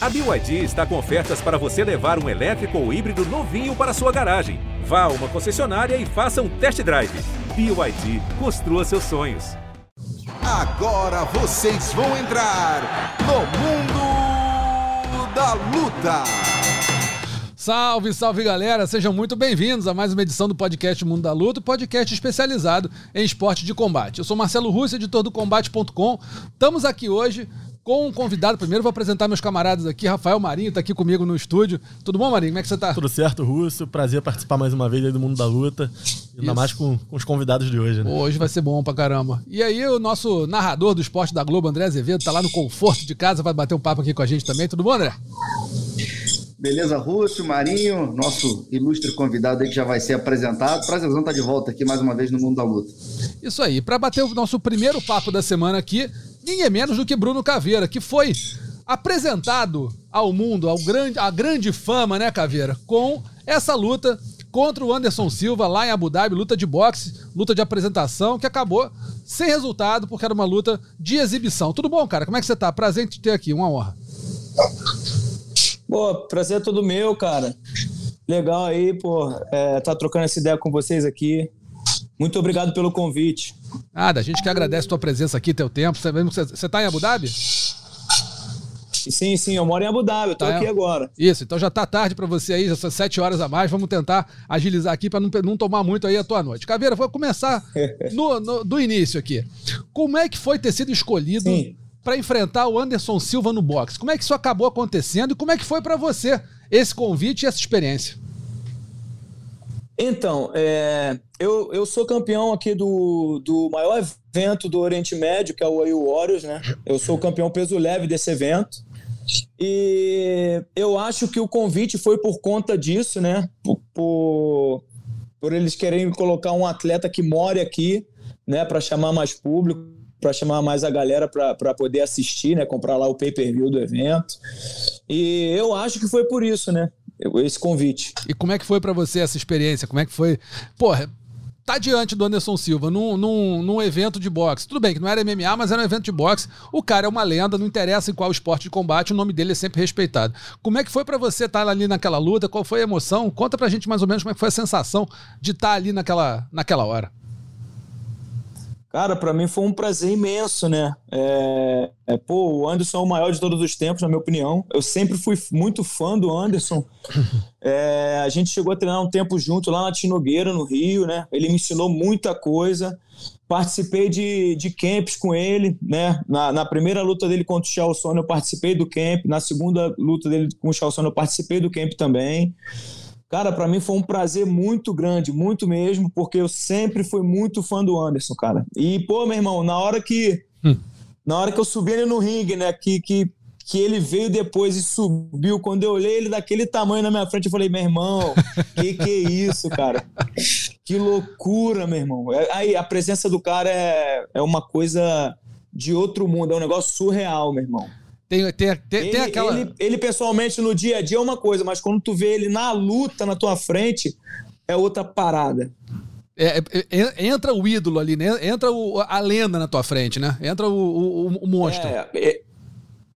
A BYD está com ofertas para você levar um elétrico ou híbrido novinho para sua garagem. Vá a uma concessionária e faça um test drive. BYD, construa seus sonhos. Agora vocês vão entrar no mundo da luta. Salve, salve galera, sejam muito bem-vindos a mais uma edição do podcast Mundo da Luta, podcast especializado em esporte de combate. Eu sou Marcelo Russo, editor do Combate.com. Estamos aqui hoje com um convidado. Primeiro vou apresentar meus camaradas aqui. Rafael Marinho está aqui comigo no estúdio. Tudo bom, Marinho? Como é que você está? Tudo certo, Russo. Prazer participar mais uma vez aí do Mundo da Luta. Ainda Isso. mais com, com, os convidados de hoje, né? Hoje vai ser bom pra caramba. E aí, o nosso narrador do esporte da Globo, André Azevedo, tá lá no conforto de casa, vai bater um papo aqui com a gente também. Tudo bom, André? Beleza, Russo, Marinho, nosso ilustre convidado aí que já vai ser apresentado. Prazerzão estar tá de volta aqui mais uma vez no Mundo da Luta. Isso aí. Para bater o nosso primeiro papo da semana aqui, ninguém é menos do que Bruno Caveira, que foi apresentado ao mundo, ao grande, a grande fama, né, Caveira, com essa luta contra o Anderson Silva lá em Abu Dhabi, luta de boxe, luta de apresentação, que acabou sem resultado, porque era uma luta de exibição. Tudo bom, cara? Como é que você tá? Prazer em te ter aqui, uma honra. Pô, prazer é todo meu, cara. Legal aí, pô, é, tá trocando essa ideia com vocês aqui. Muito obrigado pelo convite. Nada, a gente que agradece a tua presença aqui, teu tempo. Você, você tá em Abu Dhabi? Sim, sim, eu moro em Abu Dhabi, eu tô tá, aqui agora. Isso, então já tá tarde para você aí, já são sete horas a mais. Vamos tentar agilizar aqui para não, não tomar muito aí a tua noite. Caveira, vou começar no, no, do início aqui. Como é que foi ter sido escolhido para enfrentar o Anderson Silva no boxe? Como é que isso acabou acontecendo e como é que foi para você esse convite e essa experiência? Então, é, eu, eu sou campeão aqui do, do maior evento do Oriente Médio, que é o AU Warriors, né? Eu sou campeão peso leve desse evento. E eu acho que o convite foi por conta disso, né? Por, por, por eles quererem colocar um atleta que more aqui, né? Para chamar mais público, para chamar mais a galera para poder assistir, né? Comprar lá o pay-per-view do evento. E eu acho que foi por isso, né? Esse convite. E como é que foi para você essa experiência? Como é que foi? Porra, tá diante do Anderson Silva num, num, num, evento de boxe. Tudo bem que não era MMA, mas era um evento de boxe. O cara é uma lenda, não interessa em qual esporte de combate, o nome dele é sempre respeitado. Como é que foi para você estar tá ali naquela luta? Qual foi a emoção? Conta pra gente mais ou menos como é que foi a sensação de estar tá ali naquela, naquela hora. Cara, para mim foi um prazer imenso, né? É, é, pô, o Anderson é o maior de todos os tempos, na minha opinião. Eu sempre fui muito fã do Anderson. É, a gente chegou a treinar um tempo junto lá na Tinogueira, no Rio, né? Ele me ensinou muita coisa. Participei de, de camps com ele, né? Na, na primeira luta dele contra o Chalson, eu participei do camp. Na segunda luta dele com o Chalson, eu participei do camp também. Cara, para mim foi um prazer muito grande, muito mesmo, porque eu sempre fui muito fã do Anderson, cara. E, pô, meu irmão, na hora que. Hum. Na hora que eu subi ele no ringue, né? Que, que, que ele veio depois e subiu. Quando eu olhei ele daquele tamanho na minha frente, eu falei, meu irmão, que que é isso, cara? Que loucura, meu irmão. É, aí a presença do cara é, é uma coisa de outro mundo, é um negócio surreal, meu irmão. Tem, tem, tem, ele, tem aquela. Ele, ele, pessoalmente no dia a dia é uma coisa, mas quando tu vê ele na luta na tua frente, é outra parada. É, é, é entra o ídolo ali, né? Entra o, a lenda na tua frente, né? Entra o, o, o monstro. É, é,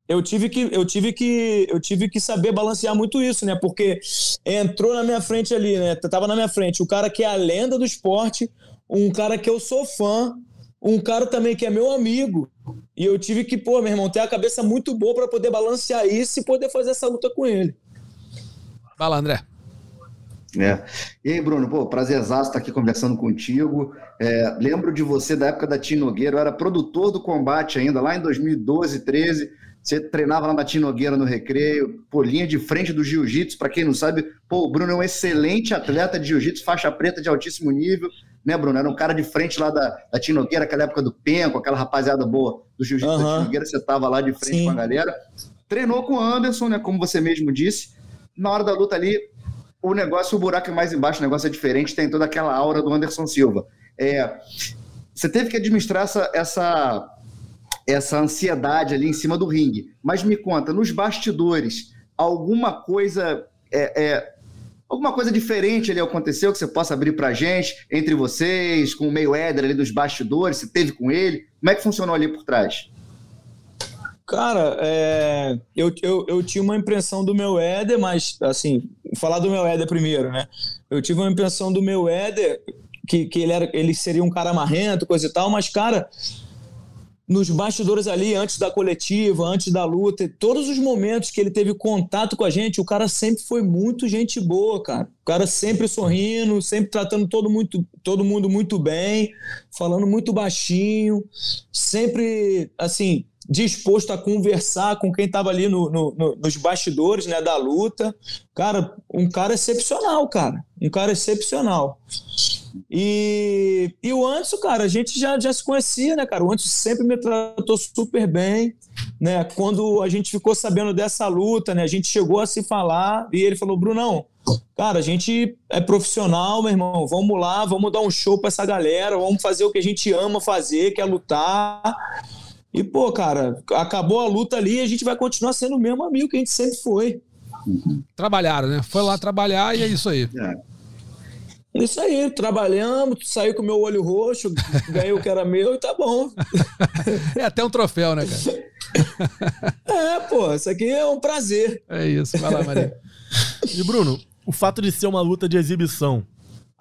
eu tive que eu tive que eu tive que saber balancear muito isso, né? Porque entrou na minha frente ali, né? Tava na minha frente o cara que é a lenda do esporte, um cara que eu sou fã, um cara também que é meu amigo. E eu tive que, pô, meu irmão, ter a cabeça muito boa para poder balancear isso e poder fazer essa luta com ele. Fala, André. É. E aí, Bruno, pô, prazerzaço estar aqui conversando contigo. É, lembro de você da época da Tino Nogueira, eu era produtor do combate ainda, lá em 2012, 13. Você treinava lá na Tino Nogueira no recreio, pô, linha de frente do jiu-jitsu. Para quem não sabe, pô, o Bruno é um excelente atleta de jiu-jitsu, faixa preta de altíssimo nível né, Bruno? Era um cara de frente lá da, da Tinogueira, aquela época do Penco, aquela rapaziada boa do Jiu-Jitsu uhum. da Tinogueira, você tava lá de frente Sim. com a galera. Treinou com o Anderson, né, como você mesmo disse. Na hora da luta ali, o negócio, o buraco é mais embaixo, o negócio é diferente, tem toda aquela aura do Anderson Silva. É, você teve que administrar essa, essa, essa ansiedade ali em cima do ringue. Mas me conta, nos bastidores, alguma coisa é, é, alguma coisa diferente ali aconteceu que você possa abrir para gente, entre vocês, com o meio Éder ali dos bastidores, você teve com ele? Como é que funcionou ali por trás? Cara, é, eu, eu, eu tinha uma impressão do meu Éder, mas, assim, falar do meu Éder primeiro, né? Eu tive uma impressão do meu Éder que, que ele, era, ele seria um cara marrento, coisa e tal, mas, cara, nos bastidores ali, antes da coletiva, antes da luta, todos os momentos que ele teve contato com a gente, o cara sempre foi muito gente boa, cara. O cara sempre sorrindo, sempre tratando todo, muito, todo mundo muito bem, falando muito baixinho, sempre, assim, disposto a conversar com quem estava ali no, no, no, nos bastidores né, da luta. Cara, um cara excepcional, cara. Um cara excepcional. E, e o Anderson, cara, a gente já, já se conhecia, né, cara? O Anderson sempre me tratou super bem, né? Quando a gente ficou sabendo dessa luta, né? A gente chegou a se falar e ele falou, Brunão, cara, a gente é profissional, meu irmão, vamos lá, vamos dar um show para essa galera, vamos fazer o que a gente ama fazer, que é lutar. E, pô, cara, acabou a luta ali e a gente vai continuar sendo o mesmo amigo que a gente sempre foi. Trabalharam, né? Foi lá trabalhar e é isso aí. É. Isso aí, trabalhamos, saí com o meu olho roxo, ganhei o que era meu e tá bom. É até um troféu, né, cara? É, pô, isso aqui é um prazer. É isso, vai lá, Maria. E, Bruno, o fato de ser uma luta de exibição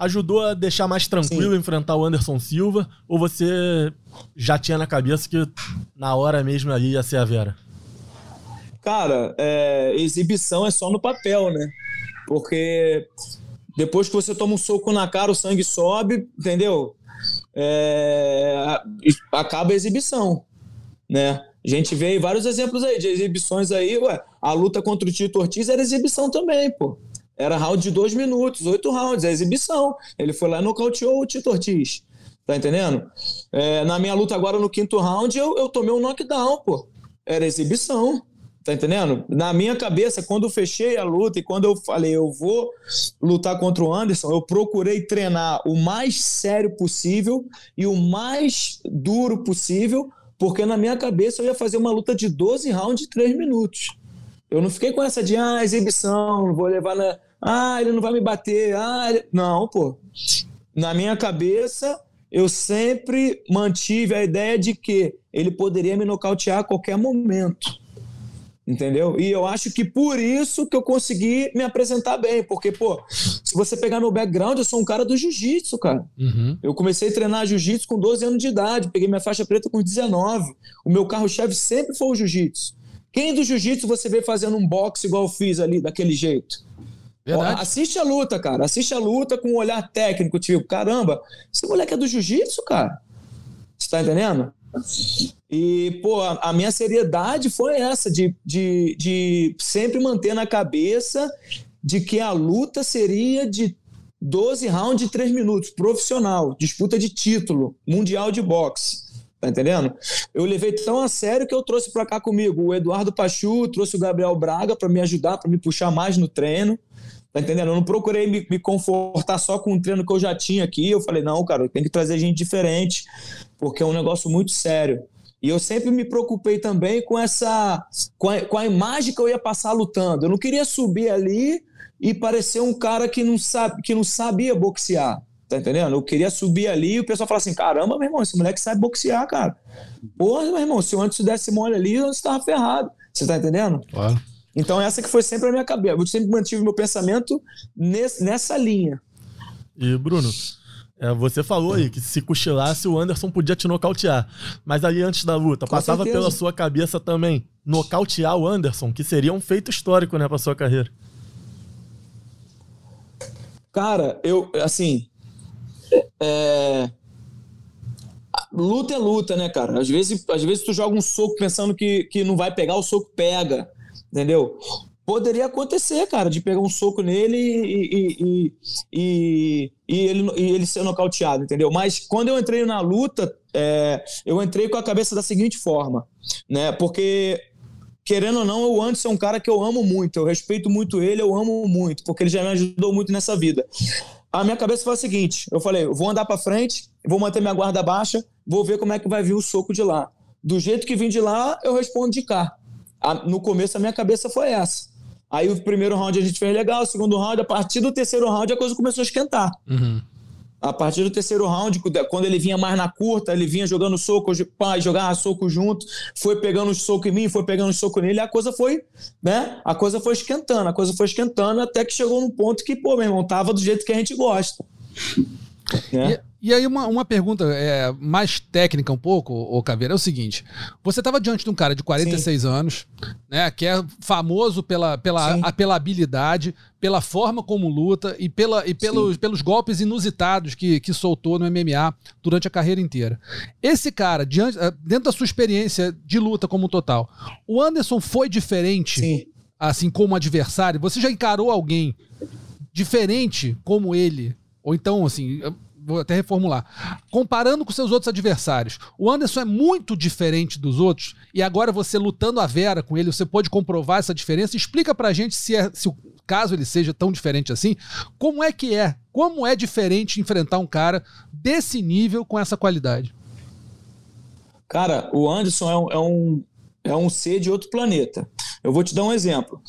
ajudou a deixar mais tranquilo Sim. enfrentar o Anderson Silva? Ou você já tinha na cabeça que na hora mesmo ali ia ser a Vera? Cara, é, exibição é só no papel, né? Porque depois que você toma um soco na cara, o sangue sobe, entendeu? É, acaba a exibição, né? A gente vê vários exemplos aí de exibições aí, ué, a luta contra o Tito Ortiz era exibição também, pô. Era round de dois minutos, oito rounds, é exibição. Ele foi lá e nocauteou o Tito Ortiz. Tá entendendo? É, na minha luta agora no quinto round, eu, eu tomei um knockdown, pô. Era exibição. Tá entendendo? Na minha cabeça, quando eu fechei a luta e quando eu falei eu vou lutar contra o Anderson, eu procurei treinar o mais sério possível e o mais duro possível, porque na minha cabeça eu ia fazer uma luta de 12 rounds de 3 minutos. Eu não fiquei com essa de ah, exibição, vou levar na. Ah, ele não vai me bater. Ah, ele... Não, pô. Na minha cabeça, eu sempre mantive a ideia de que ele poderia me nocautear a qualquer momento. Entendeu? E eu acho que por isso que eu consegui me apresentar bem. Porque, pô, se você pegar meu background, eu sou um cara do jiu-jitsu, cara. Uhum. Eu comecei a treinar jiu-jitsu com 12 anos de idade, peguei minha faixa preta com 19. O meu carro-chefe sempre foi o jiu-jitsu. Quem do jiu-jitsu você vê fazendo um boxe igual eu fiz ali, daquele jeito? Verdade. assiste a luta, cara. Assiste a luta com um olhar técnico, tipo, caramba, esse moleque é do jiu-jitsu, cara. Você tá entendendo? E, pô, a, a, minha seriedade foi essa, de, de, de sempre manter na cabeça de que a luta seria de 12 rounds de 3 minutos, profissional, disputa de título, mundial de boxe. Tá entendendo? Eu levei tão a sério que eu trouxe para cá comigo o Eduardo Pachu, trouxe o Gabriel Braga para me ajudar, para me puxar mais no treino. Tá entendendo? Eu não procurei me, me, confortar só com o treino que eu já tinha aqui. Eu falei, não, cara, tem que trazer gente diferente, porque é um negócio muito sério. E eu sempre me preocupei também com essa. com a, com a imagem que eu ia passar lutando. Eu não queria subir ali e parecer um cara que não, sabe, que não sabia boxear. Tá entendendo? Eu queria subir ali e o pessoal fala assim: caramba, meu irmão, esse moleque sabe boxear, cara. Porra, meu irmão, se o antes desse mole ali, eu estava ferrado. Você tá entendendo? Claro. Então, essa que foi sempre a minha cabeça. Eu sempre mantive meu pensamento nesse, nessa linha. E, Bruno, é, você falou aí que se cochilasse, o Anderson podia te nocautear. Mas ali antes da luta, Com passava certeza. pela sua cabeça também nocautear o Anderson, que seria um feito histórico, né, pra sua carreira. Cara, eu, assim, é... Luta é luta, né, cara? Às vezes, às vezes tu joga um soco pensando que, que não vai pegar, o soco pega, entendeu? Poderia acontecer, cara, de pegar um soco nele e, e, e, e, ele, e ele ser nocauteado, entendeu? Mas quando eu entrei na luta, é, eu entrei com a cabeça da seguinte forma, né? Porque querendo ou não, o Anderson é um cara que eu amo muito, eu respeito muito ele, eu amo muito, porque ele já me ajudou muito nessa vida a minha cabeça foi a seguinte: eu falei, vou andar para frente, vou manter minha guarda baixa, vou ver como é que vai vir o soco de lá. Do jeito que vim de lá, eu respondo de cá. A, no começo, a minha cabeça foi essa. Aí o primeiro round a gente fez legal, o segundo round, a partir do terceiro round, a coisa começou a esquentar. Uhum. A partir do terceiro round, quando ele vinha mais na curta, ele vinha jogando soco, pá, jogava soco junto, foi pegando soco em mim, foi pegando soco nele, a coisa foi, né? A coisa foi esquentando, a coisa foi esquentando até que chegou num ponto que, pô, meu irmão, tava do jeito que a gente gosta. É. E, aí, uma, uma pergunta é, mais técnica um pouco, ô Caveira, é o seguinte: você estava diante de um cara de 46 Sim. anos, né? Que é famoso pela, pela, a, pela habilidade, pela forma como luta e, pela, e pelos, pelos golpes inusitados que, que soltou no MMA durante a carreira inteira. Esse cara, diante, eh, dentro da sua experiência de luta como total, o Anderson foi diferente, Sim. assim como adversário? Você já encarou alguém diferente como ele ou então, assim, vou até reformular. Comparando com seus outros adversários, o Anderson é muito diferente dos outros, e agora você lutando a Vera com ele, você pode comprovar essa diferença. Explica pra gente se, é, se o caso ele seja tão diferente assim, como é que é? Como é diferente enfrentar um cara desse nível com essa qualidade? Cara, o Anderson é um, é um, é um ser de outro planeta. Eu vou te dar um exemplo.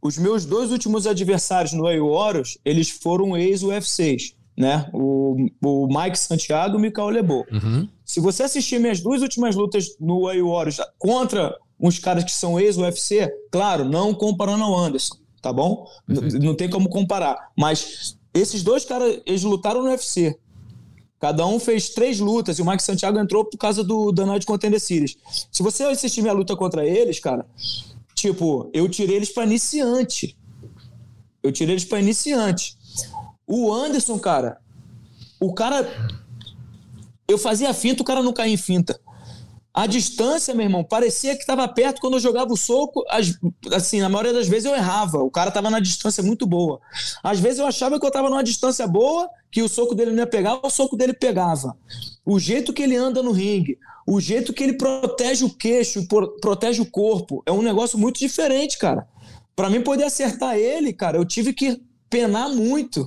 Os meus dois últimos adversários no Warriors, eles foram ex-UFCs né? O, o Mike Santiago e o Mikael Lebo. Uhum. Se você assistir minhas duas últimas lutas no Way Warriors contra uns caras que são ex-UFC, claro, não comparando ao Anderson, tá bom? Não tem como comparar. Mas esses dois caras, eles lutaram no UFC. Cada um fez três lutas e o Mike Santiago entrou por causa do da Night Contender Series. Se você assistir minha luta contra eles, cara, tipo, eu tirei eles para iniciante. Eu tirei eles para iniciante. O Anderson, cara, o cara. Eu fazia finta, o cara não caía em finta. A distância, meu irmão, parecia que estava perto quando eu jogava o soco. assim, na maioria das vezes eu errava. O cara estava na distância muito boa. Às vezes eu achava que eu estava numa distância boa, que o soco dele não ia pegar, o soco dele pegava. O jeito que ele anda no ringue, o jeito que ele protege o queixo, protege o corpo, é um negócio muito diferente, cara. Para mim poder acertar ele, cara, eu tive que penar muito.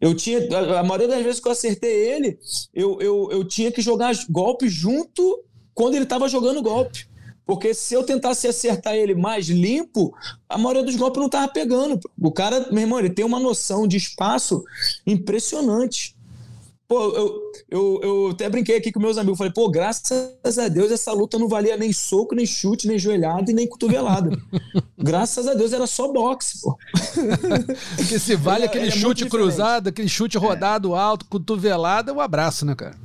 Eu tinha, a maioria das vezes que eu acertei ele, eu, eu, eu tinha que jogar golpe junto quando ele estava jogando golpe. Porque se eu tentasse acertar ele mais limpo, a maioria dos golpes não estava pegando. O cara, meu irmão, ele tem uma noção de espaço impressionante. Pô, eu, eu, eu até brinquei aqui com meus amigos. Falei, pô, graças a Deus essa luta não valia nem soco, nem chute, nem joelhada e nem cotovelada. graças a Deus era só boxe, pô. Porque se vale aquele chute cruzado, aquele chute rodado alto, cotovelada, é um abraço, né, cara?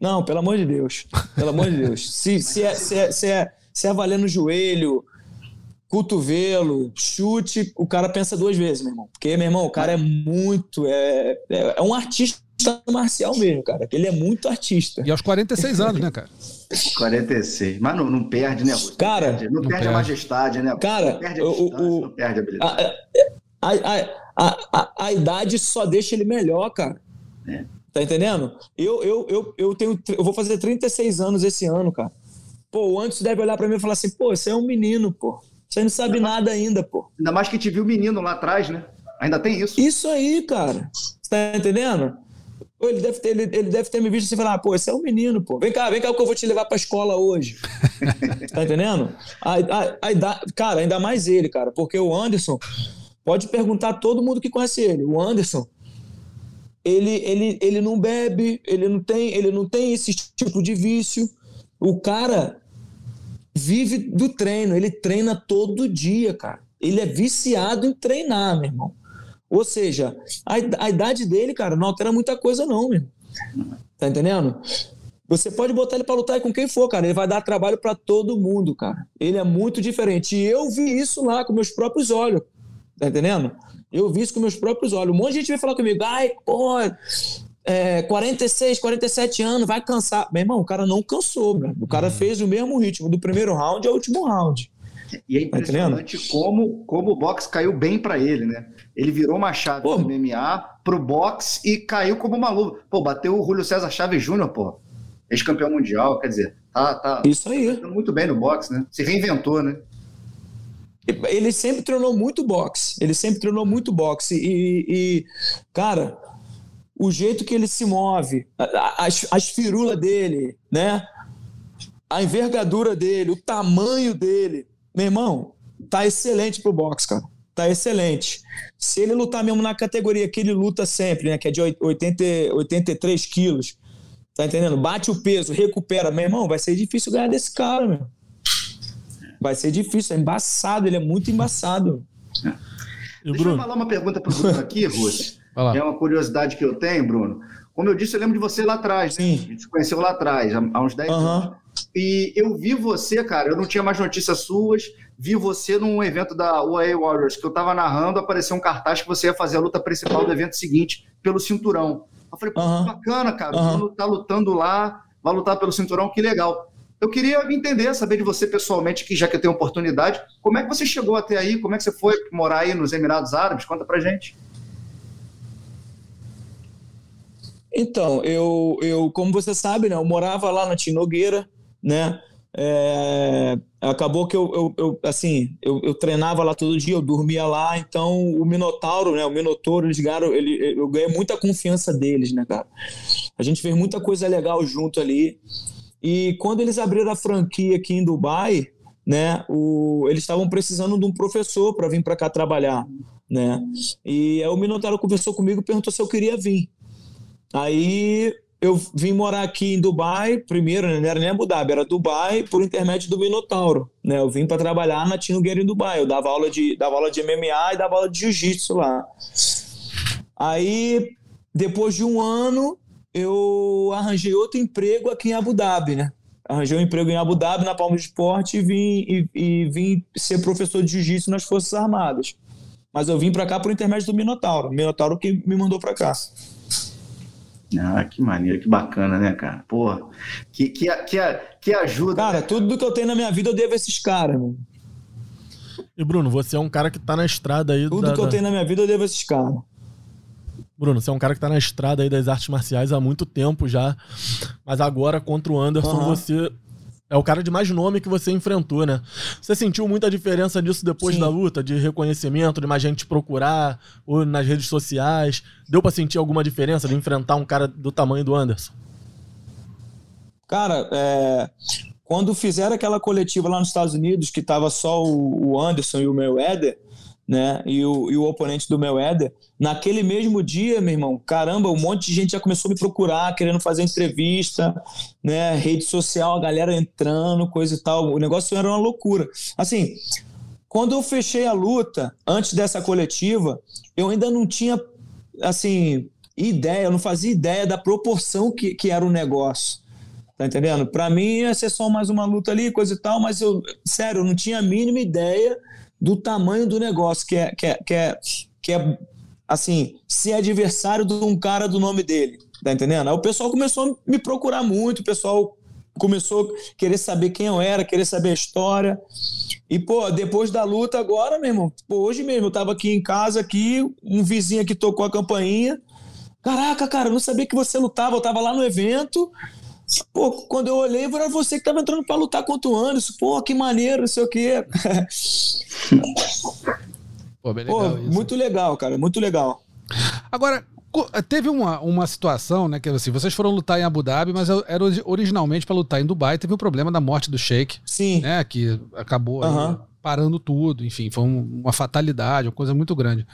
Não, pelo amor de Deus. Pelo amor de Deus. Se, se, é, se, é, se, é, se é valendo joelho, cotovelo, chute, o cara pensa duas vezes, meu irmão. Porque, meu irmão, o cara é muito. É, é, é um artista marcial mesmo, cara. Ele é muito artista. E aos 46 anos, né, cara? 46. Mas não, não perde, né? Cara, não perde, não perde a majestade, né? Cara, não perde a, o, não perde a habilidade. A, a, a, a, idade só deixa ele melhor, cara. É. Tá entendendo? Eu, eu, eu, eu, tenho, eu vou fazer 36 anos esse ano, cara. Pô, o Antes deve olhar para mim e falar assim: pô, você é um menino, pô. Você não sabe ainda nada mais, ainda, pô. Ainda mais que te viu menino lá atrás, né? Ainda tem isso. Isso aí, cara. Você tá entendendo? Ele deve ter, ele, ele deve ter me visto assim e falar, ah, pô, esse é um menino, pô. Vem cá, vem cá que eu vou te levar pra escola hoje. tá entendendo? A, a, a, cara, ainda mais ele, cara, porque o Anderson, pode perguntar a todo mundo que conhece ele. O Anderson, ele, ele, ele não bebe, ele não tem, ele não tem esse tipo de vício. O cara vive do treino, ele treina todo dia, cara. Ele é viciado em treinar, meu irmão. Ou seja, a, idade dele, cara, não altera muita coisa, não, meu. Tá entendendo? Você pode botar ele para lutar com quem for, cara. Ele vai dar trabalho para todo mundo, cara. Ele é muito diferente. E eu vi isso lá com meus próprios olhos. Tá entendendo? Eu vi isso com meus próprios olhos. Um monte de gente veio falar comigo, ai, pô, é, 46, 47 anos, vai cansar. Meu irmão, o cara não cansou, meu. O cara uhum. fez o mesmo ritmo do primeiro round ao último round. E é tá impressionante tá como, como o boxe caiu bem para ele, né? Ele virou uma chave pô. do MMA pro boxe e caiu como uma luva. Pô, bateu o Julio César Chaves Júnior, pô. Ex-campeão mundial, quer dizer, tá, tá, Isso aí. Tá muito bem no boxe, né? Se reinventou, né? Ele sempre treinou muito boxe. Ele sempre treinou muito boxe. E, e cara, o jeito que ele se move, as, as firulas dele, né? A envergadura dele, o tamanho dele. Meu irmão, tá excelente pro boxe, cara. tá excelente. Se ele lutar mesmo na categoria que ele luta sempre, né? Que é de 80, 83 quilos, tá entendendo? Bate o peso, recupera. Meu irmão, vai ser difícil ganhar desse cara, meu. Vai ser difícil, é embaçado, ele é muito embaçado. É. Deixa Bruno? eu falar uma pergunta pro Bruno aqui, Ruth. É uma curiosidade que eu tenho, Bruno. Como eu disse, eu lembro de você lá atrás, né? A gente se conheceu lá atrás, há uns 10 uhum. anos. E eu vi você, cara, eu não tinha mais notícias suas, vi você num evento da UAE Warriors, que eu tava narrando, apareceu um cartaz que você ia fazer a luta principal do evento seguinte, pelo cinturão. Eu falei, pô, uhum. bacana, cara, uhum. tá lutando lá, vai lutar pelo cinturão, que legal. Eu queria entender, saber de você pessoalmente, que já que eu tenho oportunidade, como é que você chegou até aí, como é que você foi morar aí nos Emirados Árabes? Conta pra gente. Então, eu, eu como você sabe, né, eu morava lá na Tinogueira, né? É, acabou que eu, eu, eu assim, eu, eu, treinava lá todo dia, eu dormia lá, então o Minotauro, né? O Minotauro, eles ganharam, ele, eu ganhei muita confiança deles, né, cara? A gente fez muita coisa legal junto ali. E quando eles abriram a franquia aqui em Dubai, né, o, eles estavam precisando de um professor para vir para cá trabalhar, né? E aí o Minotauro conversou comigo, perguntou se eu queria vir. Aí eu vim morar aqui em Dubai, primeiro, né, não era nem Abu Dhabi, era Dubai por intermédio do Minotauro, né? Eu vim para trabalhar na Tino Guerra em Dubai, eu dava aula de dava aula de MMA e dava aula de jiu-jitsu lá. Aí depois de um ano eu arranjei outro emprego aqui em Abu Dhabi, né? Arranjei um emprego em Abu Dhabi na Palma de Esporte e vim, e, e vim ser professor de jiu-jitsu nas Forças Armadas. Mas eu vim para cá por intermédio do Minotauro, Minotauro que me mandou para cá. Ah, que maneiro, que bacana, né, cara? Pô, que, que, que, que ajuda. Cara, tudo que eu tenho na minha vida eu devo a esses caras, mano. E Bruno, você é um cara que tá na estrada aí. Tudo da, que eu tenho na minha vida eu devo a esses caras. Bruno, você é um cara que tá na estrada aí das artes marciais há muito tempo já. Mas agora, contra o Anderson, uhum. você é o cara de mais nome que você enfrentou, né? Você sentiu muita diferença disso depois Sim. da luta, de reconhecimento, de mais gente procurar, ou nas redes sociais? Deu para sentir alguma diferença de enfrentar um cara do tamanho do Anderson? Cara, é... quando fizeram aquela coletiva lá nos Estados Unidos, que tava só o Anderson e o Mayweather, né? E o, e o oponente do Mayweather. Naquele mesmo dia, meu irmão, caramba, um monte de gente já começou a me procurar, querendo fazer entrevista, né? Rede social, a galera entrando, coisa e tal. O negócio era uma loucura. Assim, quando eu fechei a luta, antes dessa coletiva, eu ainda não tinha, assim, ideia, eu não fazia ideia da proporção que, que era o negócio. Tá entendendo? Para mim ia ser só mais uma luta ali, coisa e tal, mas eu, sério, eu não tinha a mínima ideia do tamanho do negócio, que é, que é, que é, que é assim, ser adversário de um cara do nome dele. Tá entendendo? Aí o pessoal começou a me procurar muito, o pessoal começou a querer saber quem eu era, querer saber a história. E, pô, depois da luta agora, meu irmão, pô, hoje mesmo eu tava aqui em casa, aqui, um vizinho aqui tocou a campainha. Caraca, cara, eu não sabia que você lutava, eu tava lá no evento. Pô, quando eu olhei, era você que tava entrando para lutar contra o Anderson. Pô, que maneiro, não sei o quê. Pô, legal Pô, muito legal, cara, muito legal. Agora, teve uma, uma situação, né, que assim, vocês foram lutar em Abu Dhabi, mas era originalmente para lutar em Dubai, teve o problema da morte do Sheik. Sim. Né, que acabou uhum. parando tudo, enfim, foi uma fatalidade, uma coisa muito grande.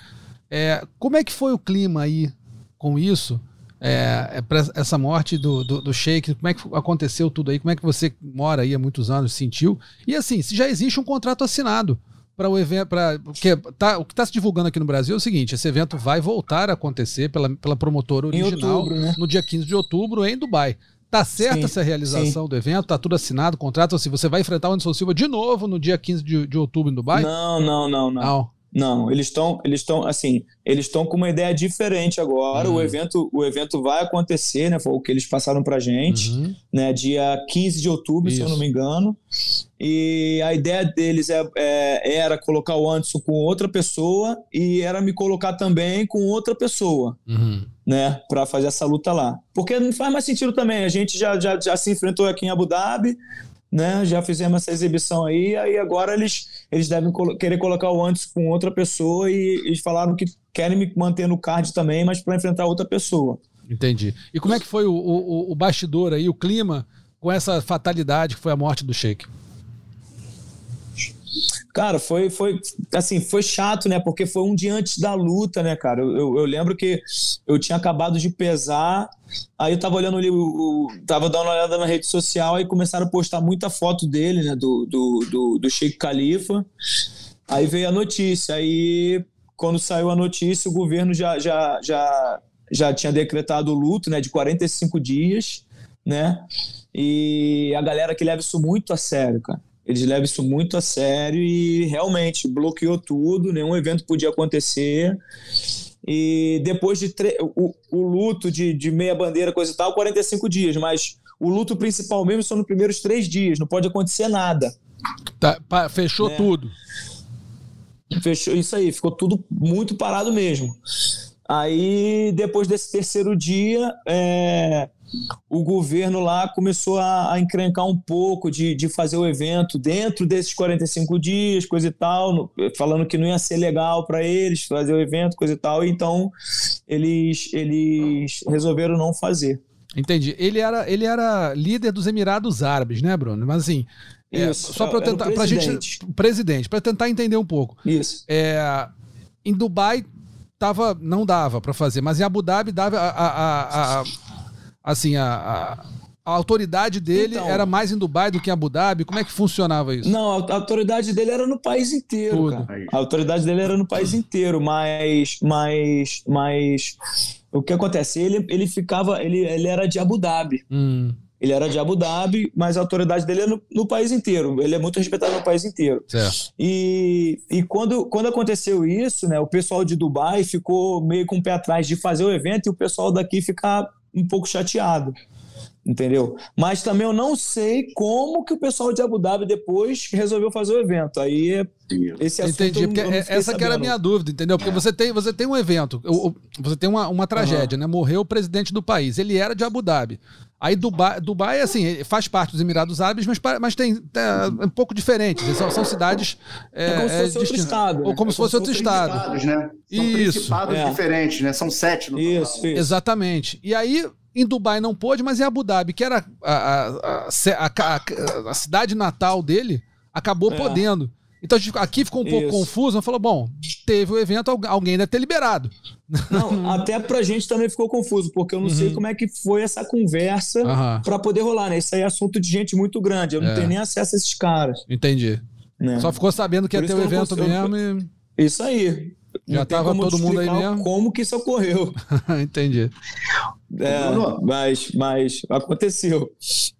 É, como é que foi o clima aí com isso? É, é essa morte do, do, do Sheik, como é que aconteceu tudo aí? Como é que você mora aí há muitos anos, sentiu? E assim, se já existe um contrato assinado para o evento, para porque tá, o que está se divulgando aqui no Brasil é o seguinte: esse evento vai voltar a acontecer pela, pela promotora original outubro, né? no dia 15 de outubro em Dubai. Tá certa sim, essa realização sim. do evento? Tá tudo assinado, contrato assim, você vai enfrentar o Anderson Silva de novo no dia 15 de, de outubro em Dubai? Não, não, não, não. não. Não, eles estão, eles estão assim, eles estão com uma ideia diferente agora. Uhum. O evento, o evento vai acontecer, né? Foi o que eles passaram pra gente, uhum. né? Dia 15 de outubro, Isso. se eu não me engano. E a ideia deles é, é, era colocar o Anderson com outra pessoa e era me colocar também com outra pessoa, uhum. né? Para fazer essa luta lá. Porque não faz mais sentido também. A gente já, já, já se enfrentou aqui em Abu Dhabi, né? Já fizemos essa exibição aí, aí agora eles, eles devem querer colocar o antes com outra pessoa e eles falaram que querem me manter no card também, mas para enfrentar outra pessoa. Entendi. E como é que foi o, o, o bastidor aí, o clima com essa fatalidade que foi a morte do Sheik? Cara, foi, foi assim, foi chato, né? Porque foi um dia antes da luta, né, cara? Eu, eu, eu lembro que eu tinha acabado de pesar, aí eu tava olhando ali, o, tava dando uma olhada na rede social, aí começaram a postar muita foto dele, né? Do, do, do, do Khalifa. Aí veio a notícia, aí quando saiu a notícia, o governo já, já, já, já tinha decretado o luto, né? De 45 dias, né? E a galera que leva isso muito a sério, cara. Eles levam isso muito a sério e realmente bloqueou tudo, nenhum evento podia acontecer. E depois de o, o, luto de, de meia bandeira, coisa e tal, 45 dias, mas o luto principal mesmo são nos primeiros três dias, não pode acontecer nada. Tá, fechou né? tudo. Fechou isso aí, ficou tudo muito parado mesmo. Aí, depois desse terceiro dia, é, o governo lá começou a, a encrencar um pouco de, de fazer o evento dentro desses 45 dias, coisa e tal, no, falando que não ia ser legal para eles fazer o evento, coisa e tal, então eles, eles resolveram não fazer. Entendi. Ele era, ele era líder dos Emirados Árabes, né, Bruno? Mas assim, é, só para tentar, para gente, presidente, para tentar entender um pouco. Isso. É, em Dubai tava, não dava para fazer, mas em Abu Dhabi dava a, a, a, assim, a, a autoridade dele então, era mais em Dubai do que em Abu Dhabi? Como é que funcionava isso? Não, a autoridade dele era no país inteiro, cara. A autoridade dele era no país inteiro, mas, mas, mas o que acontece? Ele, ele ficava, ele, ele era de Abu Dhabi. Hum. Ele era de Abu Dhabi, mas a autoridade dele é no, no país inteiro. Ele é muito respeitado no país inteiro. Certo. E, e quando, quando aconteceu isso, né, o pessoal de Dubai ficou meio com o pé atrás de fazer o evento e o pessoal daqui ficar um pouco chateado. Entendeu? Mas também eu não sei como que o pessoal de Abu Dhabi depois resolveu fazer o evento. Aí esse assunto Entendi, porque essa sabendo. que era a minha dúvida, entendeu? Porque é. você, tem, você tem um evento, você tem uma, uma tragédia, uhum. né? Morreu o presidente do país. Ele era de Abu Dhabi. Aí Dubai, Dubai assim, faz parte dos Emirados Árabes, mas, mas tem é um pouco diferente. São, são cidades. É, é como se fosse outro estado. Ou como é se fosse outro estado. Estados, né? São isso. principados é. diferentes, né? São sete no isso, total. Isso. Exatamente. E aí, em Dubai não pôde, mas em Abu Dhabi, que era a, a, a, a cidade natal dele, acabou é. podendo. Então aqui ficou um pouco Isso. confuso, falou, bom, teve o evento, alguém deve ter liberado. Não, até pra gente também ficou confuso, porque eu não uhum. sei como é que foi essa conversa uhum. para poder rolar, né? Isso aí é assunto de gente muito grande, eu não é. tenho nem acesso a esses caras. Entendi. Né? Só ficou sabendo que Por ia ter o evento mesmo e... Isso aí. Já estava todo mundo aí mesmo? Como que isso ocorreu. Entendi. É, mas, mas aconteceu.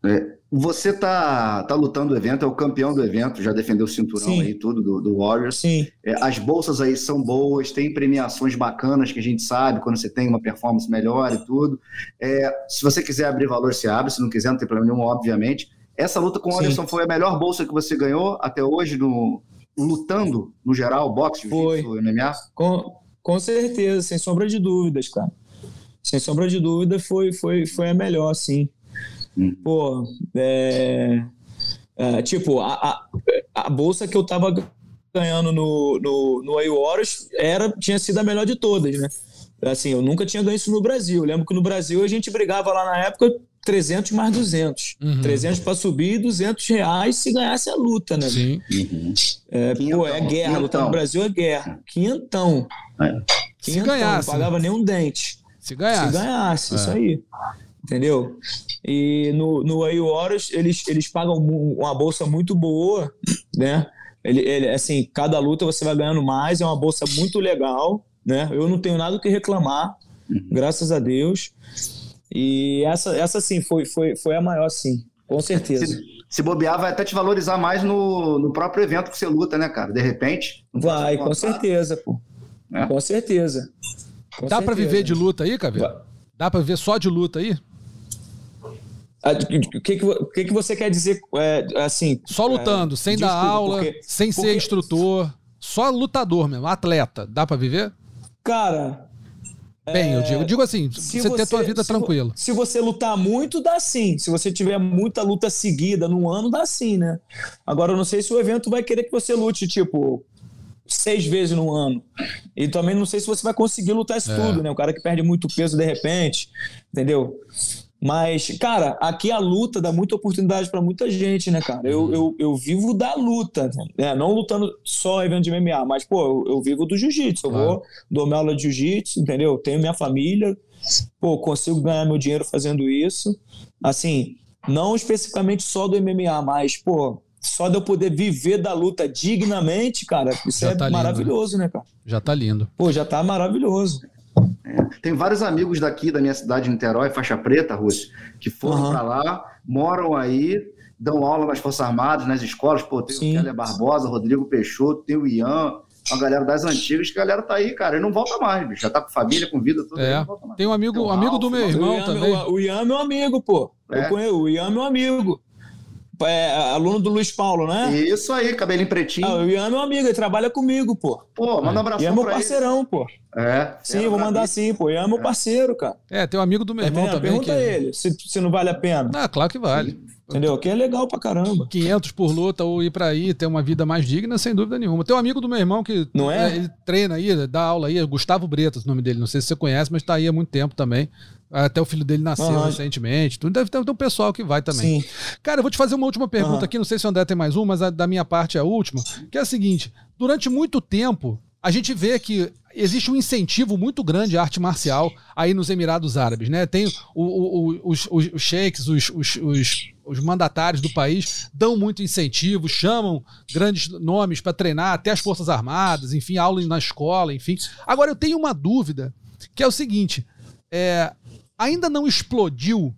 É, você tá, tá lutando o evento, é o campeão do evento, já defendeu o cinturão Sim. aí, tudo do, do Warriors. Sim. É, as bolsas aí são boas, tem premiações bacanas que a gente sabe quando você tem uma performance melhor e tudo. É, se você quiser abrir valor, se abre, se não quiser, não tem problema nenhum, obviamente. Essa luta com o Anderson foi a melhor bolsa que você ganhou até hoje no, lutando, no geral, boxe, jiu-jitsu, MMA? Com, com certeza, sem sombra de dúvidas, cara. Sem sombra de dúvida, foi, foi, foi a melhor, sim. Hum. Pô, é, é, tipo, a, a, a, bolsa que eu tava ganhando no, no, no A-Warriors era, tinha sido a melhor de todas, né? Assim, eu nunca tinha ganho isso no Brasil. Eu lembro que no Brasil a gente brigava lá na época 300 mais 200. Uhum. 300 para subir e 200 reais se ganhasse a luta, né? Sim. Uhum. É, pô, é guerra. Lutar no Brasil é guerra. Quinhentão. É. Quinhentão. Se ganhasse. Não pagava nem um dente. Se ganhasse. Se ganhasse, é. isso aí. Entendeu? E no, no AI Horas eles, eles pagam uma bolsa muito boa, né? Ele, ele, assim, cada luta você vai ganhando mais, é uma bolsa muito legal, né? Eu não tenho nada o que reclamar, graças a Deus. E essa, essa sim, foi, foi, foi a maior, sim, com certeza. Se, se bobear, vai até te valorizar mais no, no próprio evento que você luta, né, cara? De repente. Vai, com certeza, pô. É. Com certeza. Com Dá para viver de luta aí, Caveira? Dá para viver só de luta aí? Ah, o que, que, que, você quer dizer é, assim? Só lutando, é, sem desculpa, dar aula, porque, sem porque... ser instrutor, só lutador mesmo, atleta. Dá para viver? Cara, Bem, eu digo, eu digo assim, se você, ter tua vida se, tranquila. Se você lutar muito, dá sim. Se você tiver muita luta seguida no ano, dá sim, né? Agora, eu não sei se o evento vai querer que você lute, tipo, seis vezes no ano. E também não sei se você vai conseguir lutar isso é. tudo, né? O cara que perde muito peso de repente, entendeu? Mas, cara, aqui a luta dá muita oportunidade para muita gente, né, cara? Eu, eu, eu vivo da luta, né? Não lutando só evento de MMA, mas, pô, eu, eu vivo do jiu-jitsu. Eu claro. vou, dou minha aula de jiu-jitsu, entendeu? Tenho minha família, pô, consigo ganhar meu dinheiro fazendo isso. Assim, não especificamente só do MMA, mas, pô, só de eu poder viver da luta dignamente, cara, isso já é tá maravilhoso, lindo. né, cara? Já tá lindo. Pô, já tá maravilhoso. É. Tem vários amigos daqui da minha cidade, Niterói, faixa preta, Rússio, que foram uhum. para lá, moram aí, dão aula nas Forças Armadas, nas escolas. Pô, tem Sim. o Keller Barbosa, Rodrigo Peixoto, tem o Ian, a galera das antigas, que a galera tá aí, cara, e não volta mais, bicho. Já tá com família, com vida, tudo. É. Tem um amigo, tem um amigo Ralph, do meu irmão o também. O, o Ian é meu amigo, pô. É. Eu conheço, o Ian é meu amigo é, aluno do Luiz Paulo, né? Isso aí, cabelinho pretinho. Ah, o Ian é meu amigo, ele trabalha comigo, pô. Pô, manda um abraço Ian é meu parceirão, ele. pô. É. Sim, vou mandar sim, pô. Ian é meu é. parceiro, cara. É, tem um amigo do meu irmão é, também. Pergunta que... ele se, se não vale a pena. Ah, claro que vale. Entendeu? Que é legal pra caramba. 500 por luta ou ir pra aí, ter uma vida mais digna, sem dúvida nenhuma. Tem um amigo do meu irmão que não é? é ele treina aí, dá aula aí, Gustavo Bretas, o nome dele. Não sei se você conhece, mas tá aí há muito tempo também. Até o filho dele nasceu uhum. recentemente. Tudo deve ter um pessoal que vai também. Sim. Cara, eu vou te fazer uma última pergunta uhum. aqui. Não sei se o André tem mais uma, mas a, da minha parte é a última. Que é a seguinte: durante muito tempo, a gente vê que existe um incentivo muito grande à arte marcial aí nos Emirados Árabes, né? Tem o, o, os, os, os sheiks, os, os, os, os, mandatários do país dão muito incentivo, chamam grandes nomes para treinar, até as Forças Armadas, enfim, aula na escola, enfim. Agora eu tenho uma dúvida, que é o seguinte: é, ainda não explodiu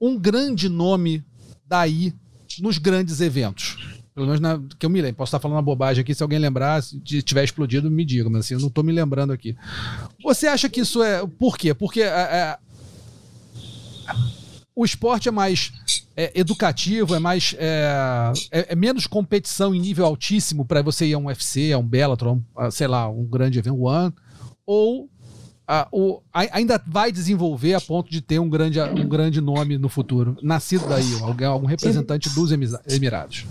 um grande nome daí nos grandes eventos. Pelo menos na, que eu me lembro. Posso estar falando uma bobagem aqui, se alguém lembrar, se tiver explodido, me diga, mas assim, eu não estou me lembrando aqui. Você acha que isso é. Por quê? Porque é, é, o esporte é mais é, educativo, é mais. É, é, é, menos competição em nível altíssimo para você ir a um UFC, a um Bellator, a um, sei lá, um grande evento, One, ou a, o, a, ainda vai desenvolver a ponto de ter um grande, um grande nome no futuro, nascido daí, algum representante dos Emirados?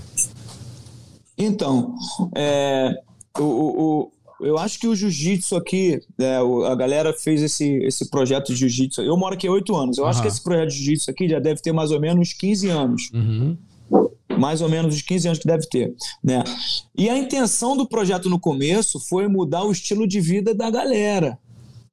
Então, é, o, o, eu acho que o jiu-jitsu aqui, é, a galera fez esse, esse projeto de jiu-jitsu. Eu moro aqui há oito anos. Eu uhum. acho que esse projeto de jiu-jitsu aqui já deve ter mais ou menos 15 anos. Uhum. Mais ou menos os 15 anos que deve ter. Né? E a intenção do projeto no começo foi mudar o estilo de vida da galera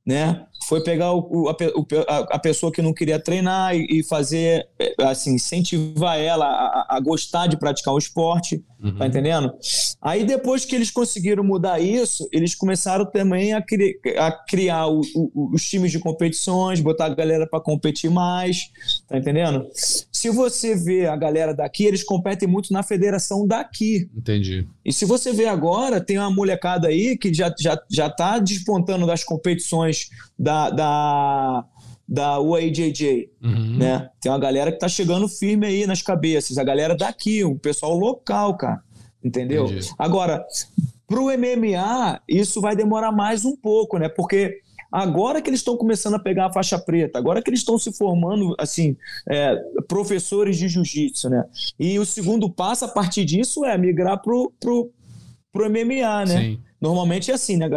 né? Foi pegar o, a, a, pessoa que não queria treinar e, fazer, é, assim, incentivar ela a, a, gostar de praticar o esporte, tá uhum. tá entendendo? Aí depois que eles conseguiram mudar isso, eles começaram também a, cri, a criar o, o, os times de competições, botar a galera para competir mais, tá entendendo? Se você vê a galera daqui, eles competem muito na federação daqui. Entendi. E se você vê agora, tem uma molecada aí que já, já, já tá despontando das competições da, da, da UAJJ, uhum. né? Tem uma galera que tá chegando firme aí nas cabeças, a galera daqui, o pessoal local, cara, entendeu? Entendi. Agora, pro MMA, isso vai demorar mais um pouco, né? Porque agora que eles estão começando a pegar a faixa preta, agora que eles estão se formando, assim, é, professores de jiu-jitsu, né? E o segundo passo a partir disso é migrar pro, pro, pro MMA, né? Sim. Normalmente é assim, né?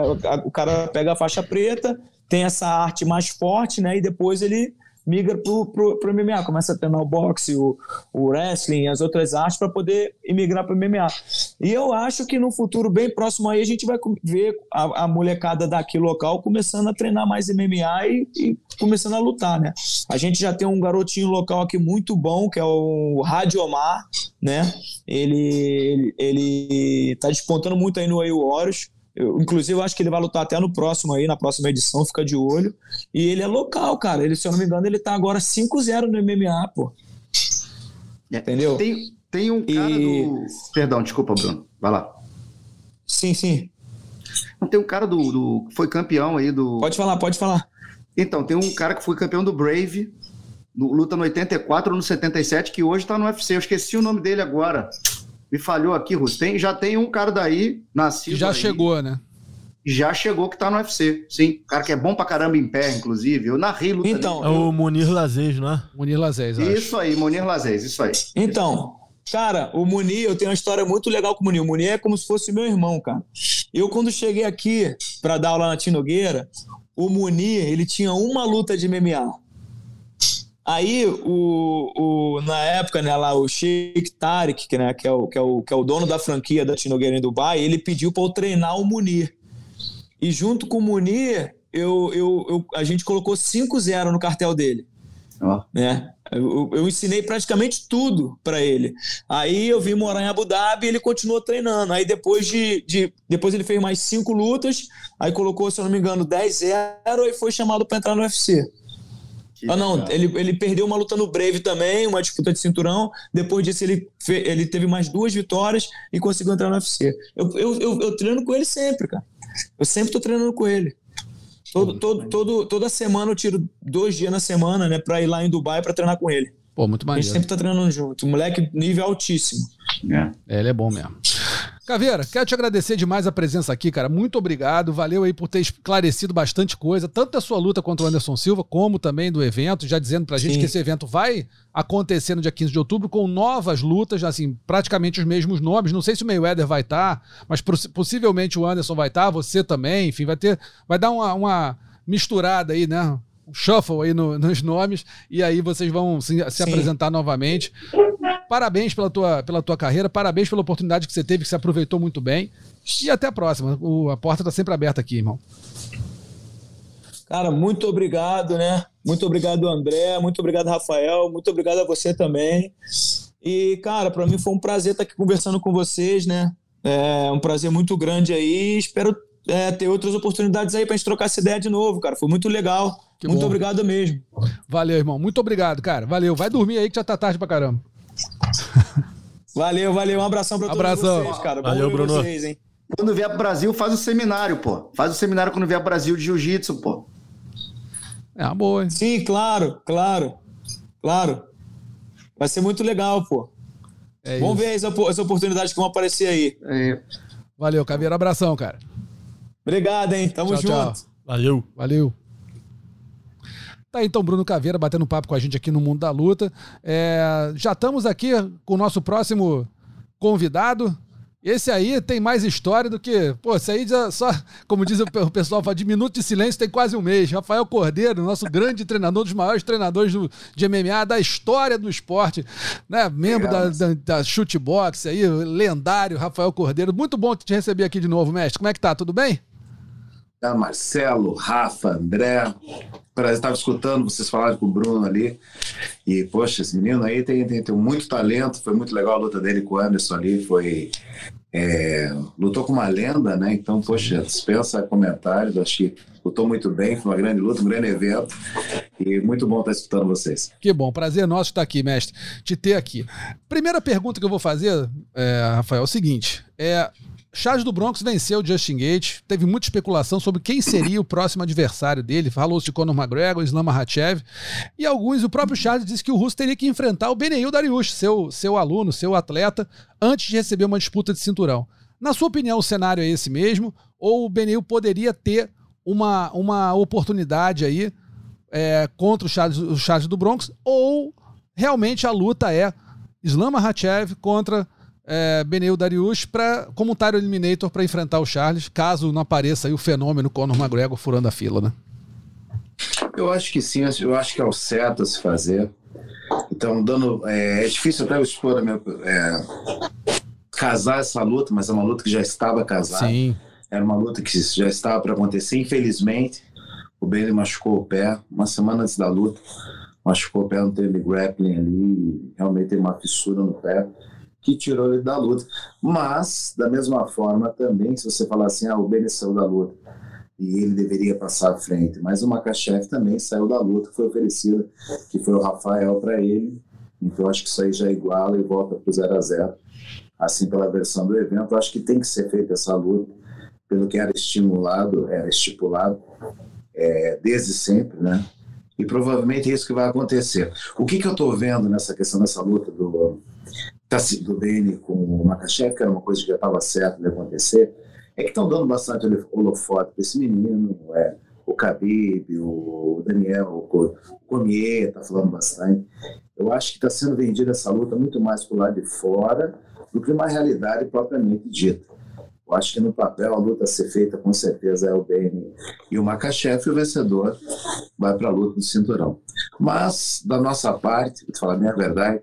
O cara pega a faixa preta, tem essa arte mais forte, né? E depois ele migra pro, pro, pro MMA, começa a treinar o boxe, o, o wrestling, as outras artes para poder migrar para o MMA. E eu acho que no futuro bem próximo aí a gente vai ver a, a molecada daqui local começando a treinar mais MMA e, e, começando a lutar, né? A gente já tem um garotinho local aqui muito bom, que é o Radiomar, né? Ele, ele, ele tá despontando muito aí no Way Warriors. Eu, inclusive, eu acho que ele vai lutar até no próximo aí, na próxima edição, fica de olho. E ele é local, cara. Ele, se eu não me engano, ele tá agora 5-0 no MMA, pô. É, Entendeu? Tem, tem um cara e... do. Perdão, desculpa, Bruno. Vai lá. Sim, sim. Não, tem um cara do, do. Foi campeão aí do. Pode falar, pode falar. Então, tem um cara que foi campeão do Brave, no, luta no 84 ou no 77, que hoje tá no UFC. Eu esqueci o nome dele agora. Me falhou aqui, Russo. Tem, já tem um cara daí, nascido. Já aí, chegou, né? Já chegou que tá no UFC. Sim. cara que é bom pra caramba em pé, inclusive. Eu narrei luta Então, é o Munir Lazez, não é? Munir Lazez, Isso aí, Munir Lazez, isso aí. Então, Cara, o Munir, eu tenho uma história muito legal com o Munir. O Munir é como se fosse meu irmão, cara. Eu, quando cheguei aqui para dar aula na Tinogueira, o Munir, ele tinha uma luta de MMA. Aí, o, o, na época, né, lá, o Sheikh Tariq, que, né, que, é o, que, é o, que é o dono da franquia da Tinogueira em Dubai, ele pediu para eu treinar o Munir. E junto com o Munir, eu, eu, eu a gente colocou 5-0 no cartel dele. Oh. Né? Eu, eu, ensinei praticamente tudo para ele. Aí eu vim morar em Abu Dhabi e ele continuou treinando. Aí depois de, de depois ele fez mais cinco lutas, aí colocou, se eu não me engano, 10-0 e foi chamado para entrar no UFC. Que ah, não, ele, ele perdeu uma luta no Brave também, uma disputa de cinturão. Depois disso, ele, ele teve mais duas vitórias e conseguiu entrar no UFC. Eu, eu, eu, eu treino com ele sempre, cara. Eu sempre tô treinando com ele. Todo, todo, todo, toda semana eu tiro dois dias na semana, né, pra ir lá em Dubai pra treinar com ele. Pô, muito maneiro. A gente sempre tá treinando junto. moleque, nível altíssimo. É. é, ele é bom mesmo. Caveira, quero te agradecer demais a presença aqui, cara. Muito obrigado. Valeu aí por ter esclarecido bastante coisa, tanto da sua luta contra o Anderson Silva, como também do evento, já dizendo pra gente Sim. que esse evento vai acontecer no dia 15 de outubro com novas lutas, assim, praticamente os mesmos nomes. Não sei se o Mayweather vai estar, tá, mas possivelmente o Anderson vai estar, tá, você também, enfim, vai ter, vai dar uma, uma misturada aí, né? Um shuffle aí no, nos nomes, e aí vocês vão se, se apresentar novamente. Parabéns pela tua, pela tua carreira, parabéns pela oportunidade que você teve, que você aproveitou muito bem. E até a próxima. O, a porta está sempre aberta aqui, irmão. Cara, muito obrigado, né? Muito obrigado, André. Muito obrigado, Rafael. Muito obrigado a você também. E, cara, para mim foi um prazer estar aqui conversando com vocês, né? É um prazer muito grande aí. Espero é, ter outras oportunidades aí pra gente trocar essa ideia de novo, cara. Foi muito legal. Que muito bom. obrigado mesmo. Valeu, irmão. Muito obrigado, cara. Valeu. Vai dormir aí que já tá tarde pra caramba. Valeu, valeu. Um abração pra todos vocês, cara. Valeu, Bruno. Vocês, hein? Quando vier pro Brasil, faz o seminário, pô. Faz o seminário quando vier pro Brasil de jiu-jitsu, pô. É uma boa, hein? Sim, claro, claro. Claro. Vai ser muito legal, pô. É Vamos isso. ver as, as oportunidades que vão aparecer aí. É. Valeu, Caveira. Abração, cara. Obrigado, hein? Tamo tchau, junto. Tchau. Valeu. Valeu. Tá então Bruno Caveira batendo papo com a gente aqui no Mundo da Luta. É, já estamos aqui com o nosso próximo convidado. Esse aí tem mais história do que. Pô, esse aí já só, como diz o pessoal, de minuto de silêncio tem quase um mês. Rafael Cordeiro, nosso grande treinador, dos maiores treinadores do, de MMA da história do esporte, né? Membro da, da, da Chutebox aí, lendário Rafael Cordeiro. Muito bom te receber aqui de novo, mestre. Como é que tá? Tudo bem? Tá, Marcelo, Rafa, André, prazer, estava escutando vocês falarem com o Bruno ali. E, poxa, esse menino aí tem, tem, tem muito talento. Foi muito legal a luta dele com o Anderson ali. Foi. É, lutou com uma lenda, né? Então, poxa, dispensa comentários. Que lutou muito bem. Foi uma grande luta, um grande evento. E muito bom estar escutando vocês. Que bom, prazer nosso estar aqui, mestre, te ter aqui. Primeira pergunta que eu vou fazer, é, Rafael, é o seguinte: é, Charles do Bronx venceu o Justin Gate. Teve muita especulação sobre quem seria o próximo adversário dele. Falou-se de Conor McGregor, Islam Makhachev. E alguns, o próprio Charles disse que o russo teria que enfrentar o Beneil Dariush, seu, seu aluno, seu atleta, antes de receber uma disputa de cinturão. Na sua opinião, o cenário é esse mesmo? Ou o Beneil poderia ter uma, uma oportunidade aí é, contra o Charles, o Charles do Bronx? Ou realmente a luta é Islam Makhachev contra é, Beneu Darius pra, como um Eliminator para enfrentar o Charles, caso não apareça aí o fenômeno Conor McGregor furando a fila, né? Eu acho que sim, eu acho que é o certo a se fazer. Então, dando. É, é difícil até eu expor a minha. É, casar essa luta, mas é uma luta que já estava casada. Sim. Era uma luta que já estava para acontecer. Infelizmente, o Bailey machucou o pé uma semana antes da luta. Machucou o pé, não teve grappling ali. Realmente teve uma fissura no pé que tirou ele da luta. Mas, da mesma forma, também, se você falar assim, ah, o Beni saiu da luta e ele deveria passar à frente, mas o Makachev também saiu da luta, foi oferecido, que foi o Rafael para ele. Então, acho que isso aí já é iguala e volta para o 0 a 0 Assim, pela versão do evento, acho que tem que ser feita essa luta, pelo que era estimulado, era estipulado, é, desde sempre, né? E provavelmente é isso que vai acontecer. O que, que eu estou vendo nessa questão dessa luta do, Tá do Dene com o Makachev, que era uma coisa que já estava certa de acontecer, é que estão dando bastante holofote para esse menino, é, o Khabib, o Daniel, o Cormier está falando bastante. Eu acho que está sendo vendida essa luta muito mais para o lado de fora do que uma realidade propriamente dita. Eu acho que no papel a luta a ser feita com certeza é o Bene e o Makachev, e o vencedor vai para a luta do cinturão. Mas, da nossa parte, vou te falar a minha verdade,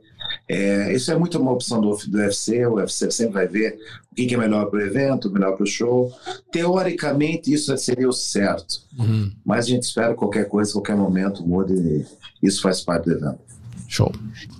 é, isso é muito uma opção do, do UFC, o UFC sempre vai ver o que, que é melhor para o evento, melhor para o show. Teoricamente, isso seria o certo, uhum. mas a gente espera qualquer coisa, qualquer momento mude, isso faz parte do evento. Show.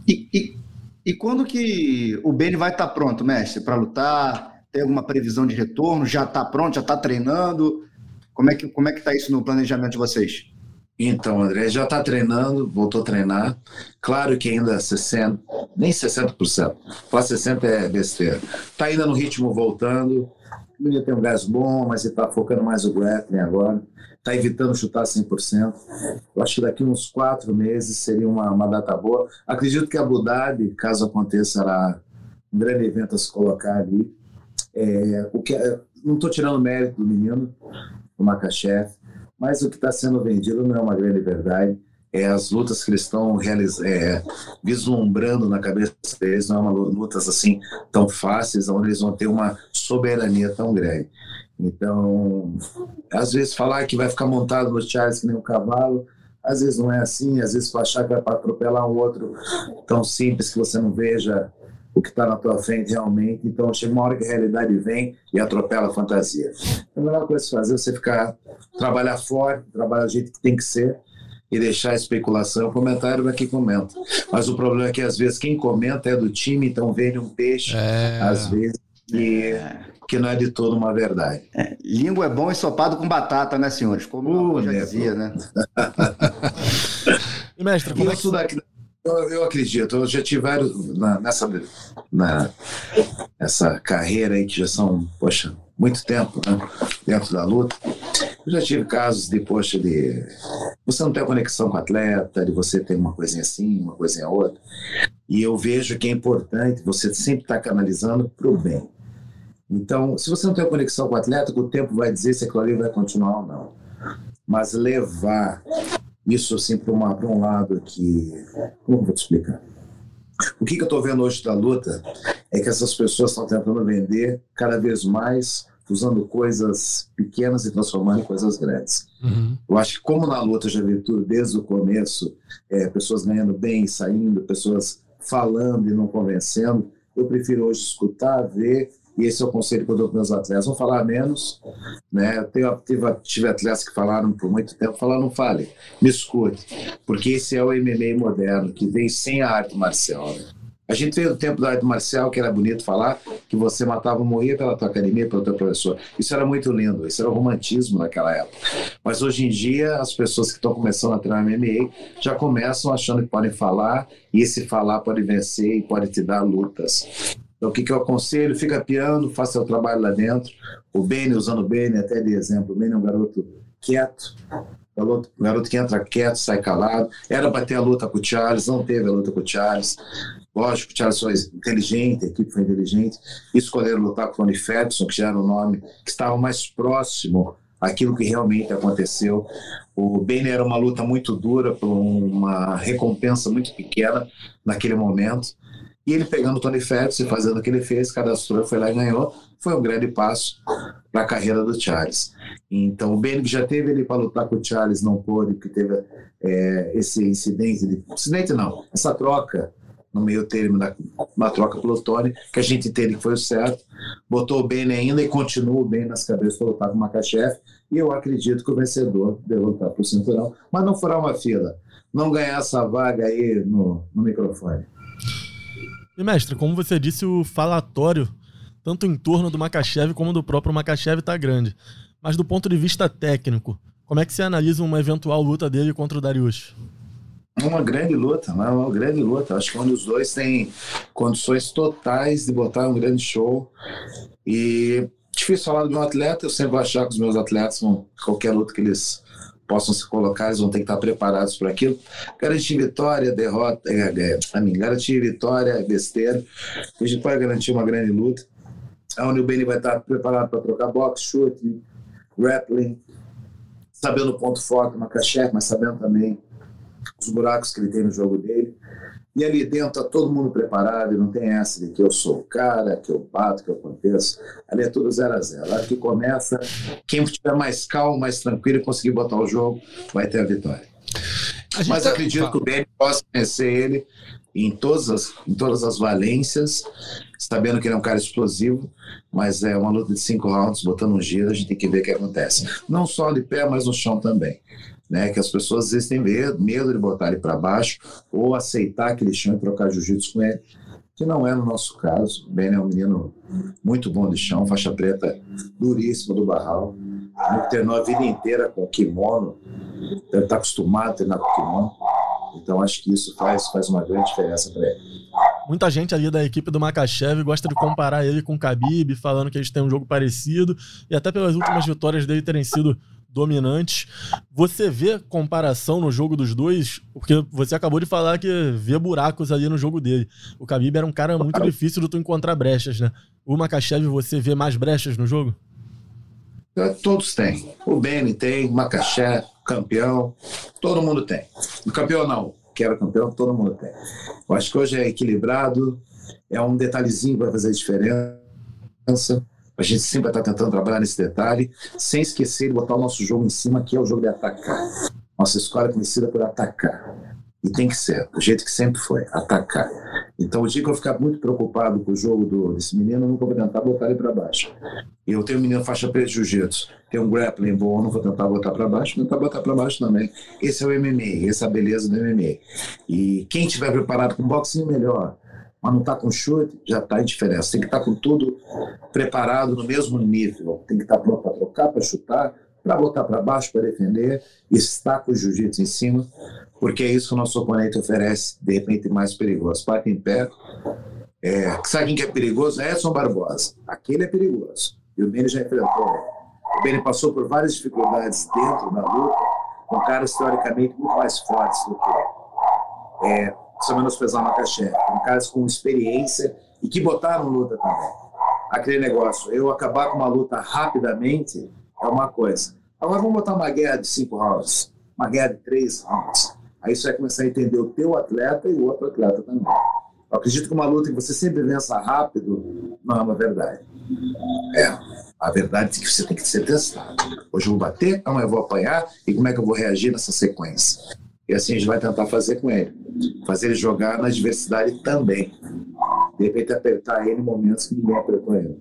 E, e, e quando que o Benny vai estar tá pronto, mestre, para lutar? Tem alguma previsão de retorno? Já está pronto? Já está treinando? Como é que como é que está isso no planejamento de vocês? Então, André, já está treinando, voltou a treinar. Claro que ainda 60, nem 60%. Falar 60% é besteira. Está ainda no ritmo voltando. Ele tem um gás bom, mas ele está focando mais o grappling agora. Está evitando chutar 100%. Eu acho que daqui uns quatro meses seria uma, uma data boa. Acredito que Abu Dhabi, caso aconteça, será um grande evento a se colocar ali. É, o que, é, não estou tirando mérito do menino, do Makachev mas o que está sendo vendido não é uma grande verdade. É as lutas que eles estão é, vislumbrando na cabeça deles, não é uma lutas assim tão fáceis, onde eles vão ter uma soberania tão grande. Então, às vezes falar que vai ficar montado no Charles que nem um cavalo, às vezes não é assim, às vezes achar que vai atropelar um outro tão simples que você não veja o que está na tua frente realmente. Então chega uma hora que a realidade vem e atropela a fantasia. Então, a melhor coisa a fazer é você ficar, trabalhar forte, trabalhar do jeito que tem que ser e deixar a especulação. O comentário vai que comenta. Mas o problema é que às vezes quem comenta é do time, então vende um peixe, é. às vezes, que, que não é de todo uma verdade. É, língua é bom ensopado com batata, né, senhores? Como uh, já dizia, né? e mestre, como é que... Daqui, eu, eu acredito, eu já tive vários na, nessa na, essa carreira aí que já são, poxa, muito tempo né, dentro da luta. Eu já tive casos de, poxa, de você não ter conexão com o atleta, de você ter uma coisinha assim, uma coisinha outra. E eu vejo que é importante você sempre estar tá canalizando para o bem. Então, se você não tem conexão com o atleta, o tempo vai dizer se aquilo ali vai continuar ou não. Mas levar isso assim para um lado que. Como eu vou te explicar? O que, que eu estou vendo hoje da luta é que essas pessoas estão tentando vender cada vez mais, usando coisas pequenas e transformando em coisas grandes. Uhum. Eu acho que, como na luta já vi tudo desde o começo, é, pessoas ganhando bem e saindo, pessoas falando e não convencendo, eu prefiro hoje escutar, ver e esse é o conselho que eu dou para meus atletas. Vão falar menos, né? Eu tive, tive atletas que falaram por muito tempo, falaram, não fale, me escute, porque esse é o MMA moderno, que vem sem a arte marcial. Né? A gente veio do tempo da arte marcial, que era bonito falar, que você matava ou morria pela tua academia, pelo teu professor. Isso era muito lindo, isso era o romantismo naquela época. Mas hoje em dia, as pessoas que estão começando a treinar MMA já começam achando que podem falar, e esse falar pode vencer e pode te dar lutas. Então, o que, que eu aconselho? Fica piando, faça seu trabalho lá dentro. O Beni, usando o Beni até de exemplo, o Beni é um garoto quieto, garoto, garoto que entra quieto, sai calado. Era para ter a luta com o Charles, não teve a luta com o Charles. Lógico, o Charles foi inteligente, a equipe foi inteligente. Escolheram lutar com o Tony Ferguson, que já era o nome que estava mais próximo aquilo que realmente aconteceu. O Beni era uma luta muito dura, por uma recompensa muito pequena naquele momento. E ele pegando o Tony Ferguson e fazendo o que ele fez, cadastrou, foi lá e ganhou. Foi um grande passo para a carreira do Charles. Então, o Benny já teve ele para lutar com o Charles, não pôde, porque teve é, esse incidente. De, incidente não, essa troca no meio termo da, uma troca pelo Tony, que a gente entende que foi o certo. Botou o Benny ainda e continua bem nas cabeças para lutar com o Makachev. E eu acredito que o vencedor deve lutar para o cinturão, mas não furar uma fila. Não ganhar essa vaga aí no, no microfone. E, mestre, como você disse, o falatório, tanto em torno do Makachev como do próprio Makachev, está grande. Mas do ponto de vista técnico, como é que você analisa uma eventual luta dele contra o Darius? Uma grande luta, uma grande luta. Acho que onde os dois têm condições totais de botar um grande show. E difícil falar de um atleta, eu sempre vou achar que os meus atletas, qualquer luta que eles possam se colocar, eles vão ter que estar preparados para aquilo. Garantir vitória, derrota, é, é, a mim, garantir vitória é besteira. A gente pode garantir uma grande luta. O Benny vai estar preparado para trocar boxe, chute, grappling, sabendo o ponto forte, uma cachê, mas sabendo também os buracos que ele tem no jogo dele. E ali dentro tá todo mundo preparado e não tem essa de que eu sou o cara, que eu bato, que eu aconteço. Ali é tudo zero a zero. A hora que começa, quem estiver mais calmo, mais tranquilo e conseguir botar o jogo, vai ter a vitória. Mas tá... acredito que o Benny possa vencer ele em todas, as, em todas as valências, sabendo que ele é um cara explosivo, mas é uma luta de cinco rounds, botando um giro, a gente tem que ver o que acontece. Não só de pé, mas no chão também. Né, que as pessoas às vezes têm medo, medo de botar ele para baixo ou aceitar aquele chão e trocar jiu-jitsu com ele que não é no nosso caso. O Ben é um menino muito bom de chão, faixa preta duríssima do barral. Ele treinou a vida inteira com kimono, deve estar acostumado a treinar com kimono. Então acho que isso faz, faz uma grande diferença para ele. Muita gente ali da equipe do Makachev gosta de comparar ele com o Khabib, falando que eles têm um jogo parecido, e até pelas últimas vitórias dele terem sido dominantes. Você vê comparação no jogo dos dois? Porque você acabou de falar que vê buracos ali no jogo dele. O Khabib era um cara muito difícil de tu encontrar brechas, né? O Makachev, você vê mais brechas no jogo? É, todos têm. O Benny tem, o Makachev, campeão, todo mundo tem. O campeão não, que era campeão, todo mundo tem. Eu acho que hoje é equilibrado, é um detalhezinho vai fazer diferença. A gente sempre estar tentando trabalhar nesse detalhe, sem esquecer de botar o nosso jogo em cima, que é o jogo de atacar. Nossa escola é conhecida por atacar. E tem que ser, do jeito que sempre foi, atacar. Então, o dia que eu ficar muito preocupado com o jogo do, desse menino, eu nunca vou tentar botar ele para baixo. Eu tenho um menino faixa preta de jiu-jitsu, tem um grappling bom, não vou tentar botar para baixo, vou tentar botar para baixo também. Esse é o MMA, essa é a beleza do MMA. E quem tiver preparado com boxing, melhor mas não está com chute, já está em diferença. Tem que estar tá com tudo preparado no mesmo nível. Tem que estar tá pronto para trocar, para chutar, para botar para baixo, para defender, estar com o jiu-jitsu em cima, porque é isso que o nosso oponente oferece, de repente, mais perigoso. Parte em pé. É, sabe quem que é perigoso? É Edson Barbosa. Aquele é perigoso. E o Beni já enfrentou. O Beni passou por várias dificuldades dentro da luta, com caras teoricamente muito mais fortes do que ele. É, sem menosprezar o Makachev, com caras com experiência e que botaram luta também. Aquele negócio, eu acabar com uma luta rapidamente é uma coisa. Agora vamos botar uma guerra de cinco rounds, uma guerra de três rounds. Aí você vai começar a entender o teu atleta e o outro atleta também. Eu acredito que uma luta que você sempre vença rápido não é uma verdade. É, a verdade é que você tem que ser testado. Hoje eu vou bater, amanhã eu vou apanhar, e como é que eu vou reagir nessa sequência? E assim a gente vai tentar fazer com ele. Fazer ele jogar na adversidade também. De repente apertar ele em momentos que ninguém apertou ele.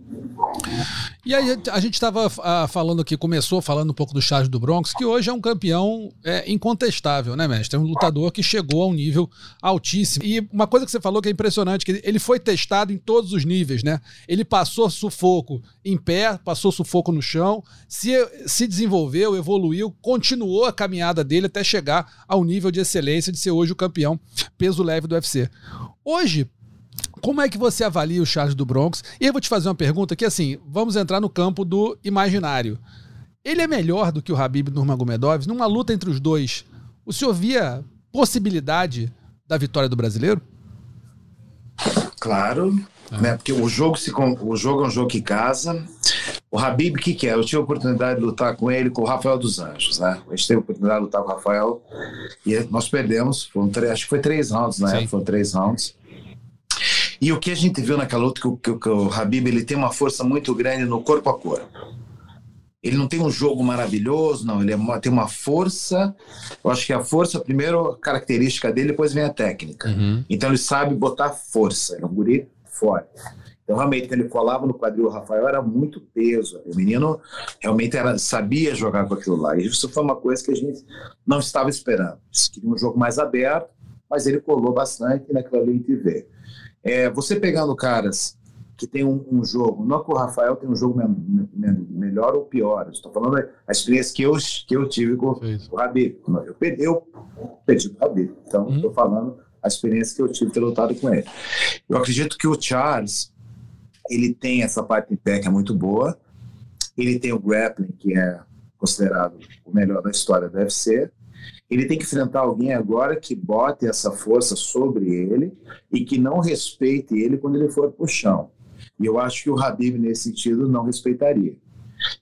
E aí a gente estava ah, falando aqui, começou falando um pouco do Charles do Bronx, que hoje é um campeão é, incontestável, né, mestre? É um lutador que chegou a um nível altíssimo. E uma coisa que você falou que é impressionante, que ele foi testado em todos os níveis, né? Ele passou sufoco em pé, passou sufoco no chão, se, se desenvolveu, evoluiu, continuou a caminhada dele até chegar ao nível de excelência de ser hoje o campeão peso leve do UFC. Hoje, como é que você avalia o Charles do Bronx? E eu vou te fazer uma pergunta que, assim, vamos entrar no campo do imaginário. Ele é melhor do que o Habib Nurmagomedov? Numa luta entre os dois, o senhor via possibilidade da vitória do brasileiro? Claro, ah. né? Porque o jogo, se, o jogo é um jogo que casa. O Habib, o que, que é? Eu tive a oportunidade de lutar com ele, com o Rafael dos Anjos, né? A gente teve a oportunidade de lutar com o Rafael e nós perdemos. Foram três, acho que foi três rounds, né? Foram três rounds. E o que a gente viu naquela luta, que, que, que o Habib ele tem uma força muito grande no corpo a corpo. Ele não tem um jogo maravilhoso, não. Ele é tem uma força. Eu acho que a força, primeiro, característica dele, depois vem a técnica. Uhum. Então ele sabe botar força. Ele é um guri forte. Então, realmente, ele colava no quadril, o Rafael era muito peso. O menino realmente era, sabia jogar com aquilo lá. E isso foi uma coisa que a gente não estava esperando. Queria um jogo mais aberto, mas ele colou bastante naquela ali a gente vê. É, você pegando caras que tem um, um, jogo, não que o Rafael tem um jogo me, me, melhor ou pior, estou falando a experiência que eu, que eu tive com o Rabib. Eu perdi, eu perdi o Rabib, então estou uhum. falando a experiência que eu tive de ter lutado com ele. Eu acredito que o Charles, ele tem essa parte em pé que é muito boa, ele tem o grappling, que é considerado o melhor da história do UFC, ele tem que enfrentar alguém agora que bote essa força sobre ele e que não respeite ele quando ele for para o chão. E eu acho que o Habib, nesse sentido, não respeitaria.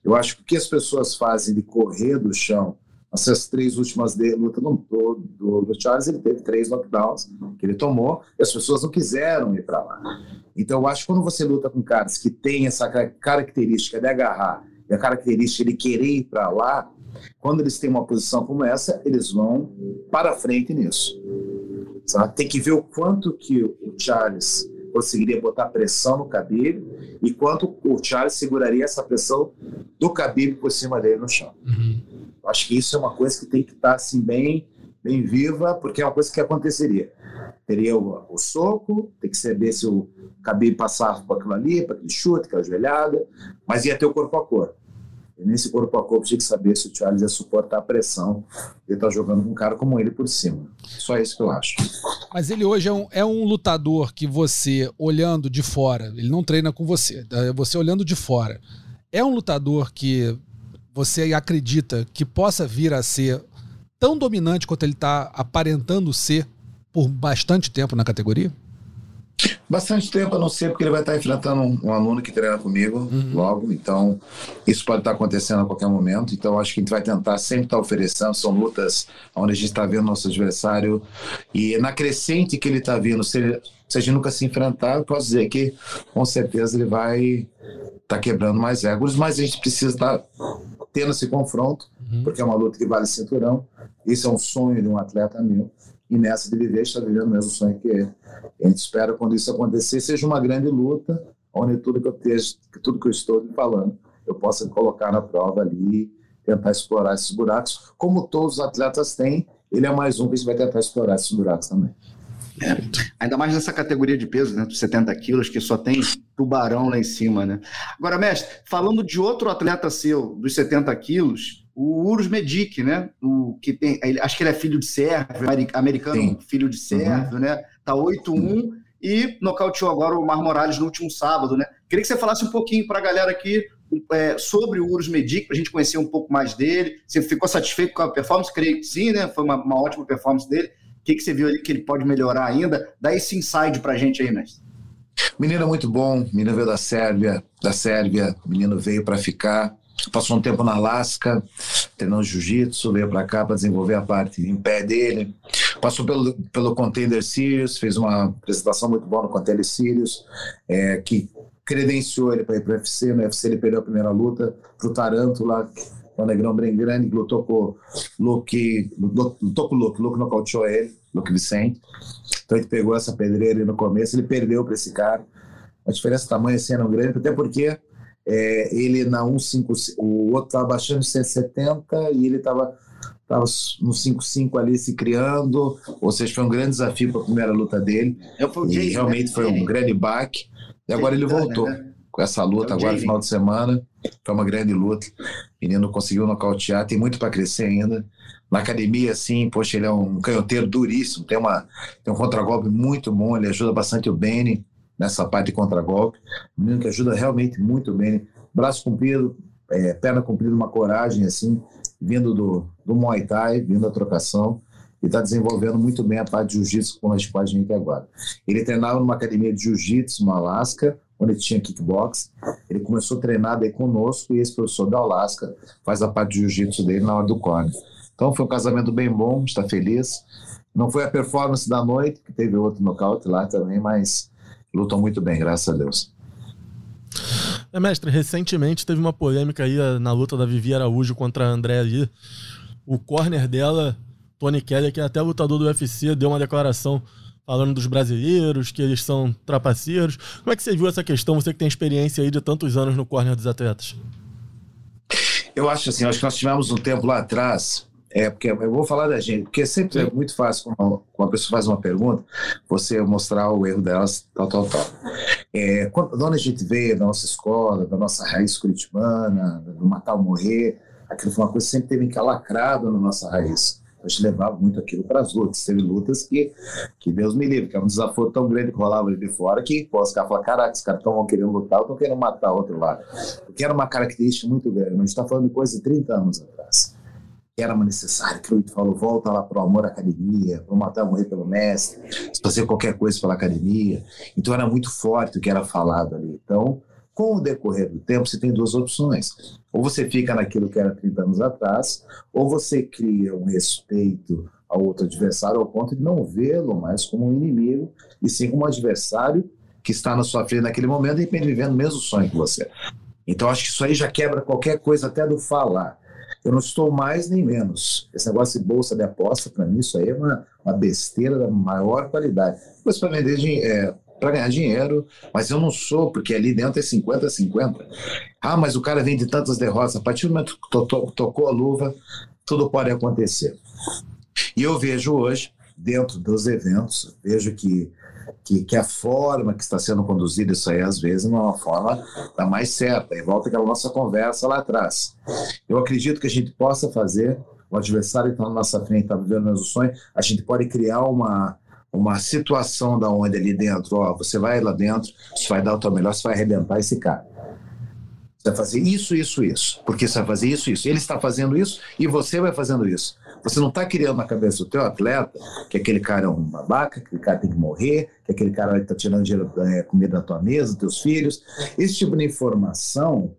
Eu acho que o que as pessoas fazem de correr do chão, essas três últimas lutas do, do, do, Charles, ele teve três knockdowns que ele tomou e as pessoas não quiseram ir para lá. Então eu acho que quando você luta com caras que têm essa característica de agarrar e a característica de querer ir para lá, quando eles têm uma posição como essa, eles vão para frente nisso. Sabe? Tem que ver o quanto que o Charles conseguiria botar pressão no Khabib e quanto o Charles seguraria essa pressão do Khabib por cima dele no chão. Uhum. Acho que isso é uma coisa que tem que estar assim bem, bem viva, porque é uma coisa que aconteceria. Teria o, o soco, tem que saber se o Khabib passava por aquilo ali, para aquele chute, aquela joelhada, mas ia ter o corpo a corpo. E nesse corpo a corpo tinha que saber se o Charles ia suportar a pressão de estar jogando com um cara como ele por cima. Só isso que eu acho. Mas ele hoje é um, é um lutador que você, olhando de fora, ele não treina com você, tá? você olhando de fora, é um lutador que você acredita que possa vir a ser tão dominante quanto ele está aparentando ser por bastante tempo na categoria? Bastante tempo, a não ser porque ele vai estar enfrentando um, um aluno que treina comigo uhum. logo, então isso pode estar acontecendo a qualquer momento. Então acho que a gente vai tentar sempre estar oferecendo. São lutas onde a gente está vendo nosso adversário e na crescente que ele está vindo, se, ele, se a gente nunca se enfrentar, eu posso dizer que com certeza ele vai estar tá quebrando mais egos, mas a gente precisa estar tendo esse confronto, uhum. porque é uma luta que vale cinturão. Isso é um sonho de um atleta meu e nessa de viver está vivendo o mesmo sonho que ele. A gente espera quando isso acontecer seja uma grande luta, onde tudo que eu esteja, tudo que eu estou falando, eu possa colocar na prova ali, tentar explorar esses buracos, como todos os atletas têm. Ele é mais um que vai tentar explorar esses buracos também. É. Ainda mais nessa categoria de peso, né? Dos 70 quilos, que só tem tubarão lá em cima, né? Agora, mestre, falando de outro atleta seu, dos 70 quilos, o Urus Medic, né? O que tem, acho que ele é filho de sérvio, americano, Sim. filho de sérvio, uhum. né? Tá 8-1 uhum. e nocauteou agora o Mar Morales no último sábado, né? Queria que você falasse um pouquinho para a galera aqui é, sobre o Urus Medic, para a gente conhecer um pouco mais dele. Você ficou satisfeito com a performance? Creio que sim, né? Foi uma, uma ótima performance dele. O que, que você viu ali que ele pode melhorar ainda? Dá esse inside para a gente aí, mestre. Menino muito bom, menino veio da Sérvia, da Sérvia, menino veio para ficar Passou um tempo na Alaska, treinando jiu-jitsu, veio para cá para desenvolver a parte em pé dele. Passou pelo, pelo Contender Series, fez uma apresentação muito boa no Contender Series, é, que credenciou ele para ir para o UFC. No UFC ele perdeu a primeira luta para o Tarântula, que é um negrão bem grande, lutou com o Luke, lutou com o Luke, Luke nocauteou ele, Luke Vicente. Então ele pegou essa pedreira no começo, ele perdeu para esse cara. A diferença de tamanho assim era grande, até porque é, ele na 155, o outro estava baixando 170 e ele estava tava no 5-5 ali se criando, ou seja, foi um grande desafio para a primeira luta dele. É e realmente foi um grande baque. E agora ele voltou né? com essa luta, é agora final de semana. Foi uma grande luta. O menino conseguiu nocautear, tem muito para crescer ainda. Na academia, assim, poxa, ele é um canhoteiro duríssimo, tem, uma, tem um contragolpe muito bom, ele ajuda bastante o Benny nessa parte de contragolpe. Um menino que ajuda realmente muito bem. Braço comprido, é, perna comprida, uma coragem assim, vindo do, do Muay Thai, vindo da trocação. E está desenvolvendo muito bem a parte de jiu-jitsu com a gente aqui agora. Ele treinava numa academia de jiu-jitsu no Alasca, onde tinha kickbox. Ele começou a treinar daí conosco e esse professor da Alasca faz a parte de jiu-jitsu dele na hora do corner. Então foi um casamento bem bom, está feliz. Não foi a performance da noite, que teve outro nocaute lá também, mas lutam muito bem, graças a Deus. É, mestre, recentemente teve uma polêmica aí na luta da Vivi Araújo contra a André ali. O corner dela, Tony Kelly, que é até lutador do UFC, deu uma declaração falando dos brasileiros, que eles são trapaceiros. Como é que você viu essa questão, você que tem experiência aí de tantos anos no corner dos atletas? Eu acho assim, acho que nós tivemos um tempo lá atrás é, porque eu vou falar da gente, porque sempre Sim. é muito fácil quando uma pessoa faz uma pergunta, você mostrar o erro delas, tal, tal, tal. É, quando, onde a gente veio, da nossa escola, da nossa raiz curitibana, do matar ou morrer, aquilo foi uma coisa que sempre teve encalacrado na nossa raiz. A gente levava muito aquilo para as lutas. Teve lutas que, que Deus me livre, que era é um desafio tão grande que rolava ali de fora que pô, os caras falavam: caraca, os caras estão querendo lutar, estão querendo matar outro lado. Porque era uma característica muito grande. A gente está falando de coisa de 30 anos atrás que era necessário, que o falou, volta lá para o amor à academia, para matar morrer pelo mestre, fazer qualquer coisa pela academia. Então era muito forte o que era falado ali. Então, com o decorrer do tempo, você tem duas opções. Ou você fica naquilo que era 30 anos atrás, ou você cria um respeito ao outro adversário ao ponto de não vê-lo mais como um inimigo, e sim como um adversário que está na sua frente naquele momento e vivendo o mesmo sonho que você. Então acho que isso aí já quebra qualquer coisa até do falar. Eu não estou mais nem menos. Esse negócio de bolsa de aposta, para mim, isso aí é uma, uma besteira da maior qualidade. Depois para vender é, para ganhar dinheiro, mas eu não sou, porque ali dentro é 50 a 50. Ah, mas o cara vem de tantas derrotas. A partir do momento que to to tocou a luva, tudo pode acontecer. E eu vejo hoje, dentro dos eventos, vejo que que, que a forma que está sendo conduzida isso aí, às vezes, não é uma forma da mais certa. E volta aquela nossa conversa lá atrás. Eu acredito que a gente possa fazer, o adversário está na nossa frente, está vivendo o sonho, a gente pode criar uma, uma situação da onde ali dentro, ó, você vai lá dentro, você vai dar o teu melhor, você vai arrebentar esse cara. Você vai fazer isso, isso, isso. Porque você vai fazer isso, isso. Ele está fazendo isso e você vai fazendo isso. Você não está criando na cabeça do teu atleta que aquele cara é um babaca, que aquele cara tem que morrer, que aquele cara está tirando dinheiro, é, comida da tua mesa, dos teus filhos. Esse tipo de informação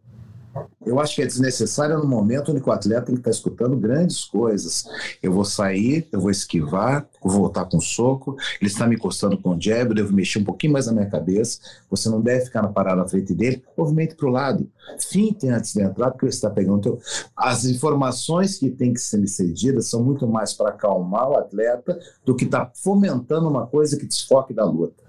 eu acho que é desnecessário no momento onde o atleta estar escutando grandes coisas. Eu vou sair, eu vou esquivar, vou voltar com soco, ele está me encostando com o jab, eu devo mexer um pouquinho mais na minha cabeça. Você não deve ficar na parada na frente dele, movimente para o lado. Finte antes de entrar, porque você está pegando teu... As informações que têm que ser cedidas são muito mais para acalmar o atleta do que estar tá fomentando uma coisa que desfoque da luta.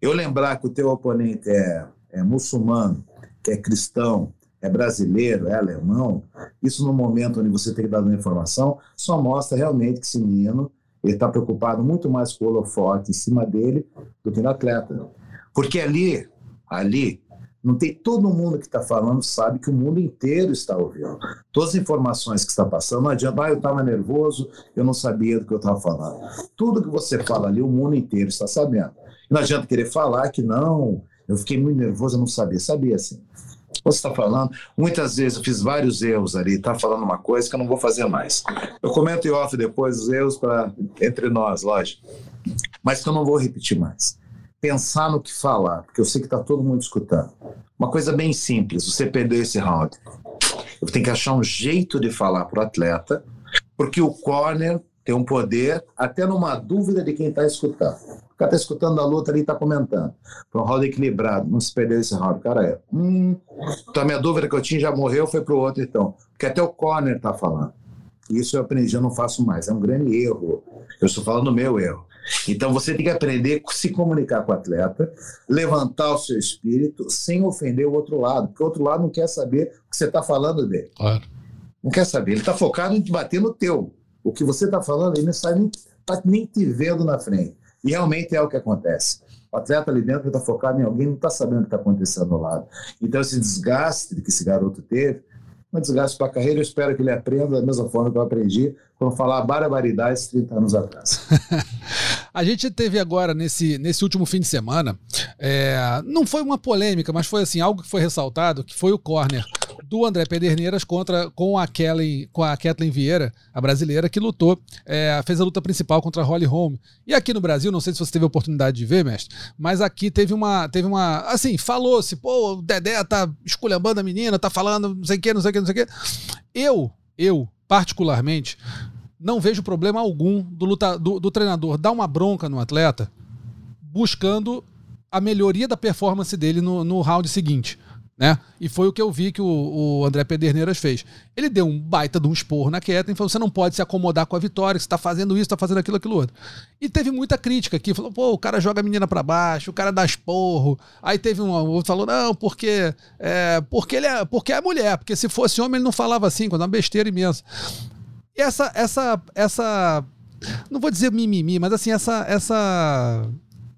Eu lembrar que o teu oponente é, é muçulmano, que é cristão, é brasileiro, é alemão, isso no momento onde você tem que dar uma informação, só mostra realmente que esse menino está preocupado muito mais com o holofote em cima dele do que no atleta. Porque ali, ali, não tem todo mundo que está falando sabe que o mundo inteiro está ouvindo. Todas as informações que está passando, não adianta, ah, eu estava nervoso, eu não sabia do que eu estava falando. Tudo que você fala ali, o mundo inteiro está sabendo. Não adianta querer falar que não, eu fiquei muito nervoso, eu não sabia. Sabia sim você está falando. Muitas vezes eu fiz vários erros ali, está falando uma coisa que eu não vou fazer mais. Eu comento em off depois os erros para entre nós, lógico. Mas que eu não vou repetir mais. Pensar no que falar, porque eu sei que está todo mundo escutando. Uma coisa bem simples, você perdeu esse round. Eu tenho que achar um jeito de falar para o atleta, porque o corner tem um poder até numa dúvida de quem está escutando cara está escutando a luta ali e está comentando. Foi um round equilibrado, não se perdeu esse round. Cara, é. Hum, então a minha dúvida que eu tinha já morreu, foi para o outro então. Porque até o corner está falando. Isso eu aprendi, eu não faço mais. É um grande erro. Eu estou falando do meu erro. Então você tem que aprender a se comunicar com o atleta, levantar o seu espírito sem ofender o outro lado, porque o outro lado não quer saber o que você está falando dele. Claro. Não quer saber. Ele está focado em te bater no teu. O que você está falando, ele não está nem, tá nem te vendo na frente. E realmente é o que acontece. O atleta ali dentro está focado em alguém, não está sabendo o que está acontecendo ao lado. Então, esse desgaste que esse garoto teve, um desgaste para a carreira, eu espero que ele aprenda da mesma forma que eu aprendi quando falar barbaridades 30 anos atrás. a gente teve agora, nesse, nesse último fim de semana, é, não foi uma polêmica, mas foi assim, algo que foi ressaltado, que foi o corner do André Pederneiras contra, com, a Kelly, com a Kathleen Vieira, a brasileira, que lutou, é, fez a luta principal contra a Holly Holm. E aqui no Brasil, não sei se você teve a oportunidade de ver, mestre, mas aqui teve uma. Teve uma assim, falou-se, pô, o Dedé tá esculhambando a menina, tá falando não sei o que, não sei o que, não sei o que. Eu, eu, particularmente, não vejo problema algum do, luta, do, do treinador dar uma bronca no atleta buscando a melhoria da performance dele no, no round seguinte. Né? E foi o que eu vi que o, o André Pederneiras fez. Ele deu um baita de um esporro na Ketlin falou: você não pode se acomodar com a vitória, você está fazendo isso, está fazendo aquilo, aquilo outro. E teve muita crítica aqui, falou: pô, o cara joga a menina para baixo, o cara dá esporro. Aí teve um outro falou: não, porque é, porque ele é, porque é mulher, porque se fosse homem ele não falava assim, quando é uma besteira imensa. E essa, essa, essa, não vou dizer mimimi, mas assim, essa, essa,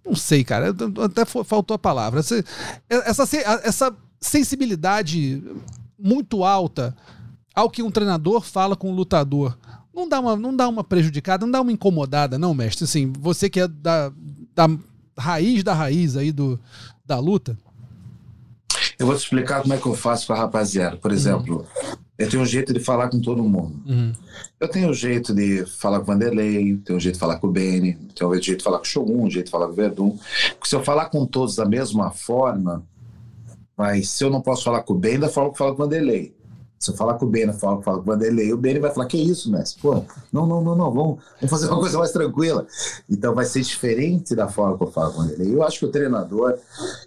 não sei, cara, até faltou a palavra. Essa, essa, essa sensibilidade muito alta ao que um treinador fala com um lutador. Não dá uma, não dá uma prejudicada, não dá uma incomodada, não, mestre. Assim, você que é da, da raiz da raiz aí do, da luta. Eu vou te explicar como é que eu faço com a rapaziada. Por exemplo, uhum. eu tenho um jeito de falar com todo mundo. Uhum. Eu tenho um jeito de falar com o Vanderlei, tenho um jeito de falar com o Beni, tenho um jeito de falar com o Shogun, um jeito de falar com o Verdun. Se eu falar com todos da mesma forma, mas se eu não posso falar com o Ben, da forma que eu falo com o Vanderlei. Se eu falar com o Beni, falo, falo com o Vanderlei, o Beni vai falar, que isso, mestre? Pô, não, não, não, não, vamos, vamos fazer uma coisa mais tranquila. Então vai ser diferente da forma que eu falo com o Vanderlei. Eu acho que o treinador,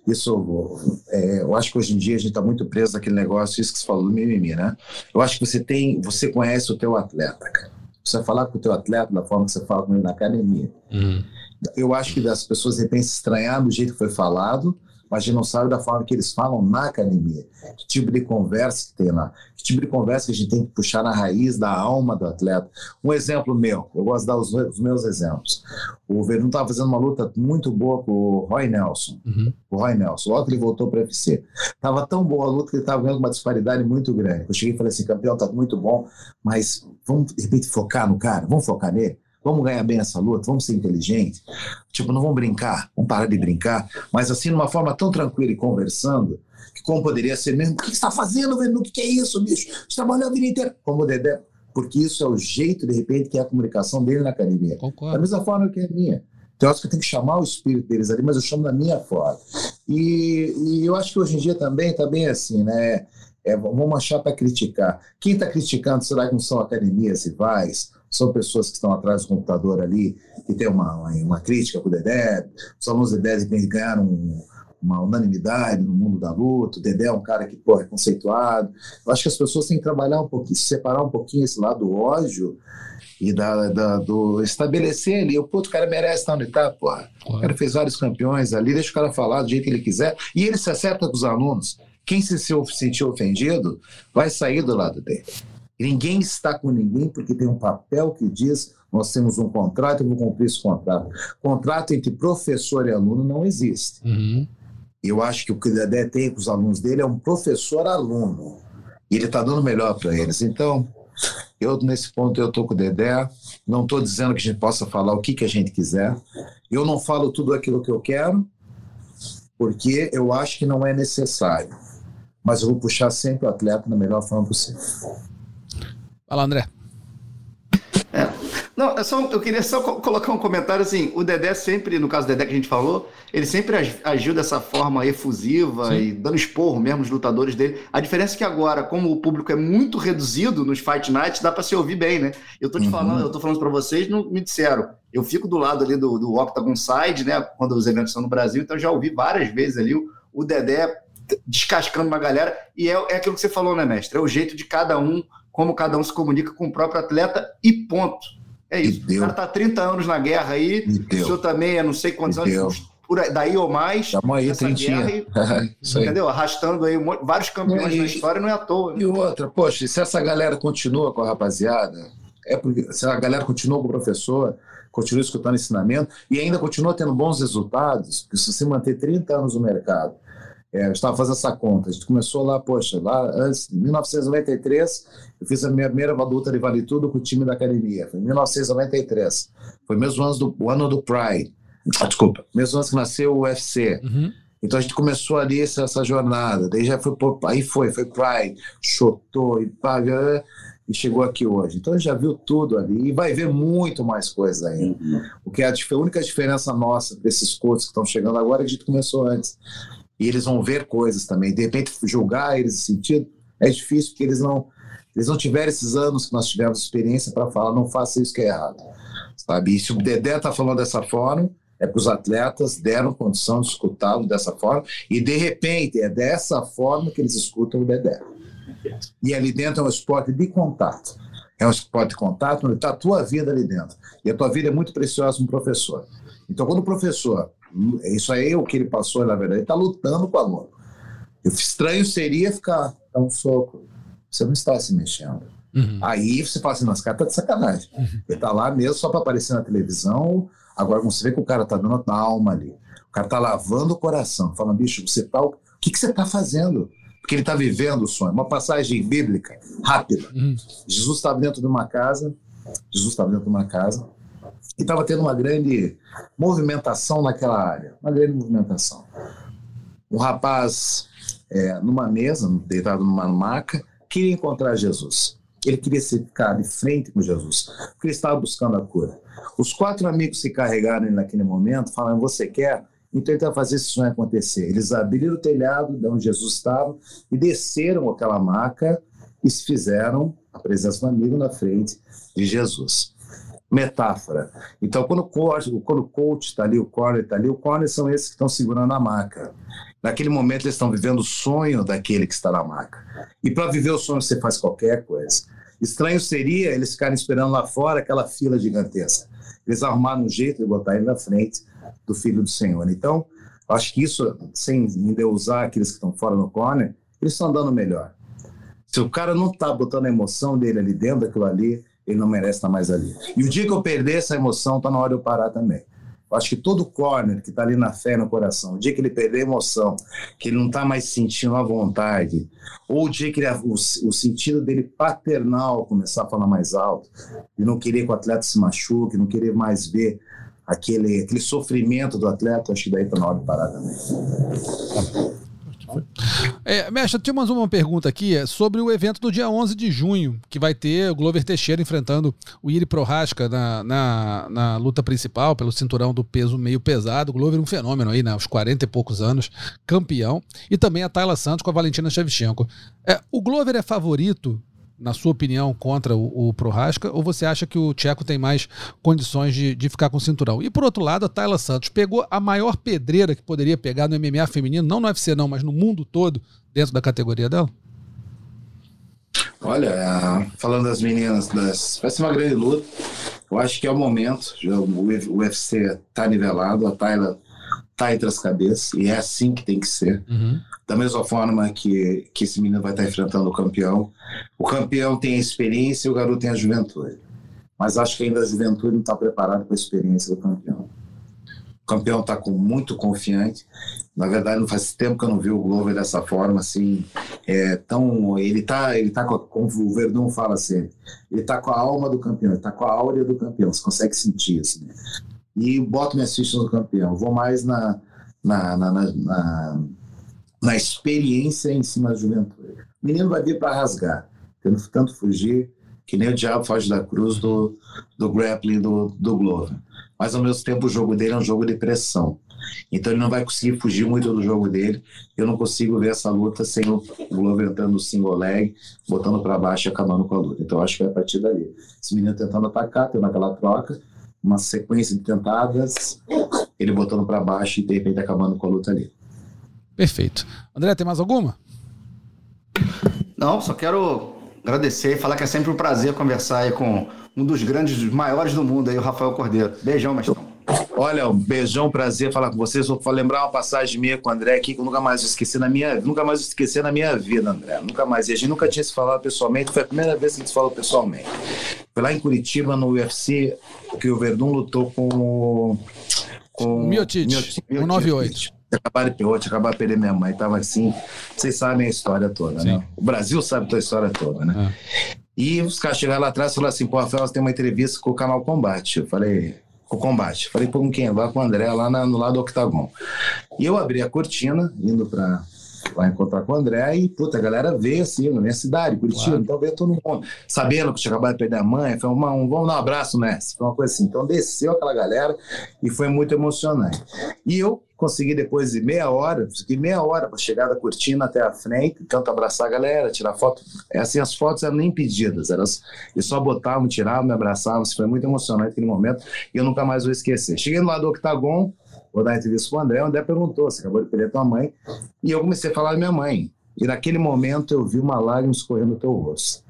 isso, é, eu acho que hoje em dia a gente está muito preso naquele negócio, isso que você falou do mimimi, né? Eu acho que você tem, você conhece o teu atleta, cara. Você vai falar com o teu atleta da forma que você fala com ele na academia. Uhum. Eu acho que as pessoas de repente estranhar do jeito que foi falado, mas a gente não sabe da forma que eles falam na academia, que tipo de conversa que tem lá, que tipo de conversa que a gente tem que puxar na raiz da alma do atleta. Um exemplo meu, eu gosto de dar os, os meus exemplos. O Vernon estava fazendo uma luta muito boa com o Roy Nelson, uhum. o Roy Nelson, logo que ele voltou para o UFC. Tava tão boa a luta que ele estava ganhando uma disparidade muito grande. Eu cheguei e falei assim, campeão, tá muito bom, mas vamos de repente focar no cara, vamos focar nele. Vamos ganhar bem essa luta, vamos ser inteligentes. Tipo, não vamos brincar, vamos parar de brincar, mas assim, de uma forma tão tranquila e conversando, que como poderia ser mesmo, o que você está fazendo, velho? O que é isso, bicho? Você trabalhou a vida inteira. Como o Dedé, porque isso é o jeito, de repente, que é a comunicação dele na academia. Concordo. Da mesma forma que é a minha. Então, eu acho que eu tenho que chamar o espírito deles ali, mas eu chamo da minha forma. E, e eu acho que hoje em dia também está bem assim, né? É, vamos achar para criticar. Quem está criticando, será que não são academias rivais? São pessoas que estão atrás do computador ali, que tem uma, uma, uma crítica para o Dedé. Os alunos do Dedé ganharam uma unanimidade no mundo da luta. O Dedé é um cara que pô, é conceituado. Eu acho que as pessoas têm que trabalhar um pouquinho, separar um pouquinho esse lado do ódio e da, da, do estabelecer ali. O puto, cara merece estar onde está, porra. O cara fez vários campeões ali, deixa o cara falar do jeito que ele quiser. E ele se acerta com os alunos. Quem se sentir ofendido vai sair do lado dele. Ninguém está com ninguém porque tem um papel que diz nós temos um contrato, eu vou cumprir esse contrato. Contrato entre professor e aluno não existe. Uhum. Eu acho que o que o Dedé tem com os alunos dele é um professor-aluno. E ele está dando melhor para eles. Então, eu nesse ponto eu estou com o Dedé. Não estou dizendo que a gente possa falar o que, que a gente quiser. Eu não falo tudo aquilo que eu quero, porque eu acho que não é necessário. Mas eu vou puxar sempre o atleta da melhor forma possível. Fala, André. É. Não, eu, é só, eu queria só colocar um comentário assim. O Dedé sempre, no caso do Dedé que a gente falou, ele sempre agiu dessa forma efusiva Sim. e dando esporro mesmo nos lutadores dele. A diferença é que agora, como o público é muito reduzido nos Fight Nights, dá para se ouvir bem, né? Eu tô te uhum. falando, eu tô falando para vocês, não me disseram. Eu fico do lado ali do, do Octagon Side, né? Quando os eventos são no Brasil, então já ouvi várias vezes ali o, o Dedé descascando uma galera. E é, é aquilo que você falou, né, mestre? É o jeito de cada um como cada um se comunica com o próprio atleta e ponto. É isso. O cara tá 30 anos na guerra aí, o senhor também é não sei quantos anos, por daí ou mais. Estamos aí, trintinha. E, entendeu? Arrastando aí vários campeões na história, não é à toa. Né? E outra, poxa, se essa galera continua com a rapaziada, é porque se a galera continua com o professor, continua escutando ensinamento e ainda continua tendo bons resultados, porque se você manter 30 anos no mercado, é, eu estava fazendo essa conta. A gente começou lá, poxa, lá antes, em 1993, eu fiz a minha primeira luta de Vale Tudo com o time da academia. Foi em 1993. Foi mesmo ano do, o ano do Pride. Ah, desculpa, mesmo ano que nasceu o UFC. Uhum. Então a gente começou ali essa, essa jornada. Daí já foi, aí foi, foi Pride, Chotô e paga e chegou aqui hoje. Então já viu tudo ali e vai ver muito mais coisa ainda. Uhum. O que é a, a única diferença nossa desses coaches que estão chegando agora é que a gente começou antes e eles vão ver coisas também. De repente, julgar eles nesse sentido é difícil, porque eles não, eles não tiveram esses anos que nós tivemos experiência para falar, não faça isso que é errado. Sabe? E se o Dedé está falando dessa forma, é que os atletas deram condição de escutá-lo dessa forma, e de repente é dessa forma que eles escutam o Dedé. E ali dentro é um esporte de contato. É um esporte de contato onde está a tua vida ali dentro. E a tua vida é muito preciosa como professor. Então, quando o professor isso aí o que ele passou, na verdade. Ele está lutando com a. O estranho seria ficar, dar um soco. Você não está se mexendo. Uhum. Aí você fala assim, nossa, cara tá de sacanagem. Uhum. Ele tá lá mesmo só para aparecer na televisão. Agora você vê que o cara tá dando a alma ali. O cara tá lavando o coração. Fala, bicho, você tá. O que, que você tá fazendo? Porque ele tá vivendo o sonho. Uma passagem bíblica rápida. Uhum. Jesus estava dentro de uma casa. Jesus estava dentro de uma casa e estava tendo uma grande movimentação naquela área, uma grande movimentação. Um rapaz é, numa mesa, deitado numa maca, queria encontrar Jesus. Ele queria ficar de frente com Jesus, porque ele estava buscando a cura. Os quatro amigos se carregaram naquele momento, falando: Você quer? Então ele fazer esse sonho acontecer. Eles abriram o telhado de onde Jesus estava e desceram aquela maca e se fizeram a presença do amigo na frente de Jesus. Metáfora. Então, quando o coach, quando o coach está ali, o corner está ali, o corner são esses que estão segurando a maca. Naquele momento, eles estão vivendo o sonho daquele que está na maca. E para viver o sonho, você faz qualquer coisa. Estranho seria eles ficarem esperando lá fora aquela fila gigantesca. Eles arrumaram um jeito de botar ele na frente do Filho do Senhor. Então, acho que isso, sem endeusar aqueles que estão fora no corner, eles estão andando melhor. Se o cara não está botando a emoção dele ali dentro daquilo ali, ele não merece estar mais ali. E o dia que eu perder essa emoção, está na hora de eu parar também. Eu acho que todo corner que está ali na fé no coração, o dia que ele perder a emoção, que ele não está mais sentindo a vontade, ou o dia que ele, o, o, sentido dele paternal começar a falar mais alto, e não querer que o atleta se machuque, não querer mais ver aquele, aquele sofrimento do atleta, acho que daí está na hora de parar também. É, mestre, tinha mais uma pergunta aqui é sobre o evento do dia 11 de junho, que vai ter o Glover Teixeira enfrentando o Iri Prohaska na, na, na, luta principal, pelo cinturão do peso meio pesado. O Glover é um fenômeno aí, né? Aos 40 e poucos anos, campeão. E também a Tayla Santos com a Valentina Shevchenko. É, o Glover é favorito na sua opinião, contra o, o Prohaska, ou você acha que o Tcheco tem mais condições de, de ficar com o cinturão? E por outro lado, a Tayla Santos pegou a maior pedreira que poderia pegar no MMA feminino, não no UFC não, mas no mundo todo, dentro da categoria dela? Olha, falando das meninas, das, vai ser uma grande luta. Eu acho que é o momento. O UFC está nivelado, a Tayla está entre as cabeças, e é assim que tem que ser. Uhum. Da mesma forma que, que esse menino vai estar enfrentando o campeão. O campeão tem a experiência e o garoto tem a juventude. Mas acho que ainda a juventude não está preparada para a experiência do campeão. O campeão está muito confiante. Na verdade, não faz tempo que eu não vi o Glover dessa forma, assim. É, tão, ele está ele tá com, como o Verdun fala assim, ele está com a alma do campeão, ele está com a áurea do campeão. Você consegue sentir isso. Né? E boto minhas fichas no campeão. Vou mais na, na, na, na na experiência em cima da juventude. O menino vai vir para rasgar, tendo tanto fugir, que nem o diabo foge da cruz do, do grappling do, do Glover. Mas ao mesmo tempo o jogo dele é um jogo de pressão. Então ele não vai conseguir fugir muito do jogo dele. Eu não consigo ver essa luta sem o Glover entrando no single leg, botando para baixo e acabando com a luta. Então acho que vai a partir dali. Esse menino tentando atacar, tendo aquela troca, uma sequência de tentadas, ele botando para baixo e de repente acabando com a luta ali. Perfeito. André, tem mais alguma? Não, só quero agradecer e falar que é sempre um prazer conversar aí com um dos grandes, dos maiores do mundo aí, o Rafael Cordeiro. Beijão, mestrão. Olha, um beijão, prazer falar com vocês. Vou lembrar uma passagem minha com o André aqui que eu nunca mais esqueci na minha, nunca mais esqueci na minha vida, André. Nunca mais. E a gente nunca tinha se falado pessoalmente, foi a primeira vez que a gente se falou pessoalmente. Foi lá em Curitiba, no UFC, que o Verdun lutou com o. Com o Miotic, 198 acabaram de perder, acabaram de perder minha mãe, tava assim. Vocês sabem a história toda, Sim. né? O Brasil sabe a história toda, né? É. E os caras chegaram lá atrás e falaram assim: pô, Rafael, você tem uma entrevista com o canal Combate. Eu falei, com o Combate. Falei, pô, com quem? Lá com o André, lá na, no lado do Octagon. E eu abri a cortina, indo para lá encontrar com o André e, puta, a galera veio assim, na minha cidade, Curitiba, claro. então veio todo mundo, sabendo que tinha acabado de perder a mãe, foi uma, um, vamos dar um abraço, Messi, foi uma coisa assim. Então desceu aquela galera e foi muito emocionante. E eu consegui depois de meia hora, fiquei meia hora para chegar da cortina até a frente, tanto abraçar a galera, tirar foto. É assim, as fotos eram nem pedidas, elas, eles só botavam, tiravam, me abraçavam, foi muito emocionante aquele momento e eu nunca mais vou esquecer. Cheguei lá do Octagon, vou dar entrevista com o André, o André perguntou, você acabou de perder tua mãe, e eu comecei a falar da minha mãe. E naquele momento eu vi uma lágrima escorrendo no teu rosto.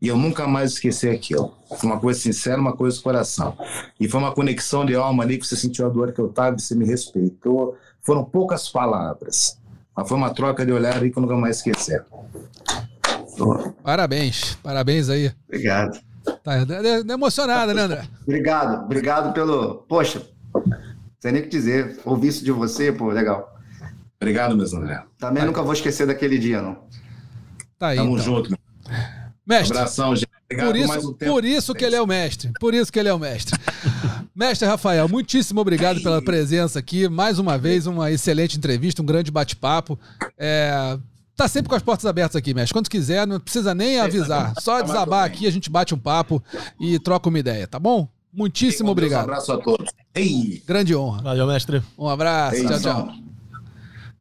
E eu nunca mais esqueci aquilo. Foi uma coisa sincera, uma coisa do coração. E foi uma conexão de alma ali que você sentiu a dor que eu estava e você me respeitou. Foram poucas palavras. Mas foi uma troca de olhar aí que eu nunca mais esqueci. Parabéns, parabéns aí. Obrigado. Tá emocionada, né, André? Obrigado, obrigado pelo. Poxa, sem nem o que dizer. Ouvir isso de você, pô, legal. Obrigado mesmo, André. Também tá. nunca vou esquecer daquele dia, não. Tá aí. Tamo então. junto, meu. Mestre. Abração, gente. Obrigado por isso, um por isso que ele é o mestre. Por isso que ele é o mestre. mestre Rafael, muitíssimo obrigado pela presença aqui. Mais uma vez, uma excelente entrevista, um grande bate-papo. É, tá sempre com as portas abertas aqui, mestre. Quando quiser, não precisa nem avisar. Só desabar aqui, a gente bate um papo e troca uma ideia, tá bom? Muitíssimo obrigado. Um abraço a todos. Ei. Grande honra. Valeu, mestre. Um abraço. Ei, tchau, tchau.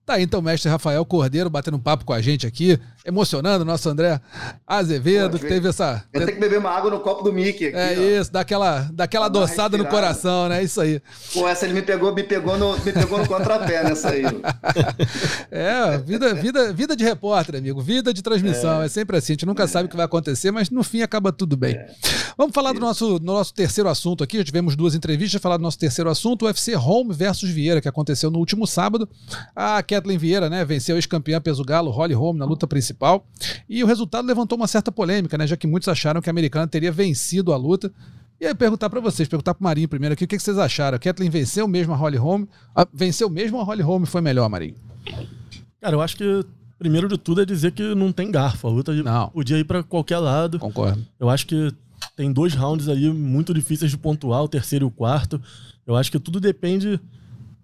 Tá aí então o mestre Rafael Cordeiro batendo um papo com a gente aqui. Emocionando o nosso André Azevedo, Pô, que teve essa. Eu tenho que beber uma água no copo do Mickey aqui. É ó. isso, daquela, daquela adoçada no coração, né? Isso aí. Pô, essa ele me pegou, me pegou no, me pegou no contrapé nessa aí. é, vida, vida, vida de repórter, amigo. Vida de transmissão. É, é sempre assim. A gente nunca é. sabe o que vai acontecer, mas no fim acaba tudo bem. É. Vamos falar do nosso, do nosso terceiro assunto aqui. Já tivemos duas entrevistas. Falar do nosso terceiro assunto, o UFC Home versus Vieira, que aconteceu no último sábado. A Kathleen Vieira, né, venceu ex-campeã peso galo, Holly Holm, na luta principal. E o resultado levantou uma certa polêmica, né, já que muitos acharam que a americana teria vencido a luta. E aí perguntar para vocês, perguntar pro Marinho primeiro aqui, o que, que vocês acharam? A Kathleen venceu mesmo a Holly Holm? A, venceu mesmo a Holly Holm foi melhor, Marinho? Cara, eu acho que primeiro de tudo é dizer que não tem garfo. A luta não. podia ir para qualquer lado. Concordo. Eu acho que tem dois rounds aí muito difíceis de pontuar, o terceiro e o quarto. Eu acho que tudo depende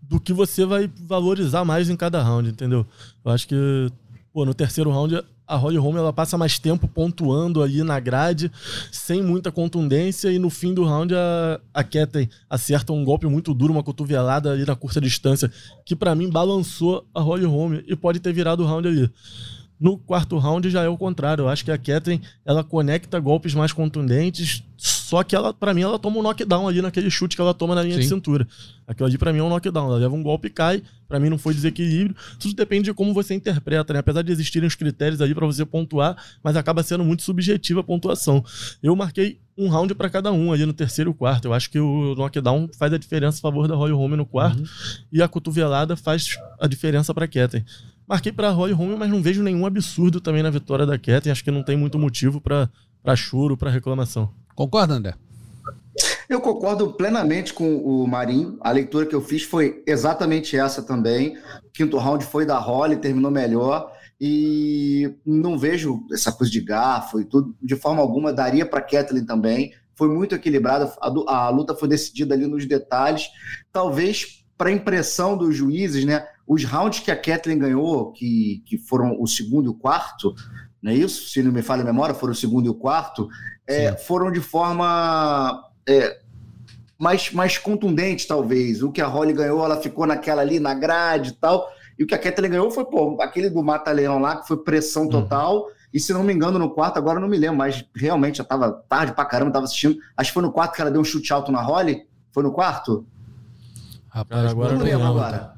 do que você vai valorizar mais em cada round, entendeu? Eu acho que, pô, no terceiro round a Holly Holm ela passa mais tempo pontuando ali na grade, sem muita contundência, e no fim do round a, a acerta um golpe muito duro, uma cotovelada ali na curta distância, que para mim balançou a Holly Holm e pode ter virado o round ali. No quarto round já é o contrário. Eu acho que a Catherine ela conecta golpes mais contundentes, só que ela, para mim, ela toma um knockdown ali naquele chute que ela toma na linha Sim. de cintura. Aquilo ali para mim é um knockdown. Ela leva um golpe e cai. Para mim não foi desequilíbrio. Tudo depende de como você interpreta, né? Apesar de existirem os critérios ali para você pontuar, mas acaba sendo muito subjetiva a pontuação. Eu marquei um round para cada um ali no terceiro e quarto. Eu acho que o knockdown faz a diferença a favor da Roy Home no quarto uhum. e a cotovelada faz a diferença para Catherine. Marquei para Roy Home, mas não vejo nenhum absurdo também na vitória da Ketten. Acho que não tem muito motivo para choro, para reclamação. Concorda, André? Eu concordo plenamente com o Marinho. A leitura que eu fiz foi exatamente essa também. O quinto round foi da Holly, terminou melhor. E não vejo essa coisa de garfo e tudo, de forma alguma. Daria para Kathleen também. Foi muito equilibrada. A, a luta foi decidida ali nos detalhes. Talvez para impressão dos juízes, né? Os rounds que a Kathleen ganhou, que, que foram o segundo e o quarto, não é isso? Se não me falha a memória, foram o segundo e o quarto, é, foram de forma é, mais, mais contundente, talvez. O que a Holly ganhou, ela ficou naquela ali, na grade e tal. E o que a Kathleen ganhou foi, pô, aquele do Mata-Leão lá, que foi pressão uhum. total. Uhum. E se não me engano, no quarto, agora eu não me lembro, mas realmente já tava tarde pra caramba, tava assistindo. Acho que foi no quarto que ela deu um chute alto na Holly. Foi no quarto? Rapaz, agora eu não lembro agora.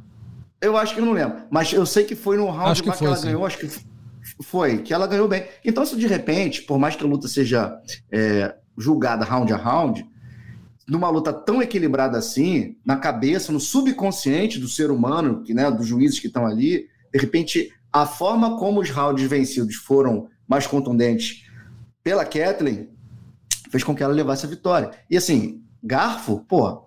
Eu acho que eu não lembro. Mas eu sei que foi no round que, que ela ganhou, acho que foi, que ela ganhou bem. Então, se de repente, por mais que a luta seja é, julgada round a round, numa luta tão equilibrada assim, na cabeça, no subconsciente do ser humano, que, né, dos juízes que estão ali, de repente, a forma como os rounds vencidos foram mais contundentes pela Kathleen fez com que ela levasse a vitória. E assim, garfo, pô,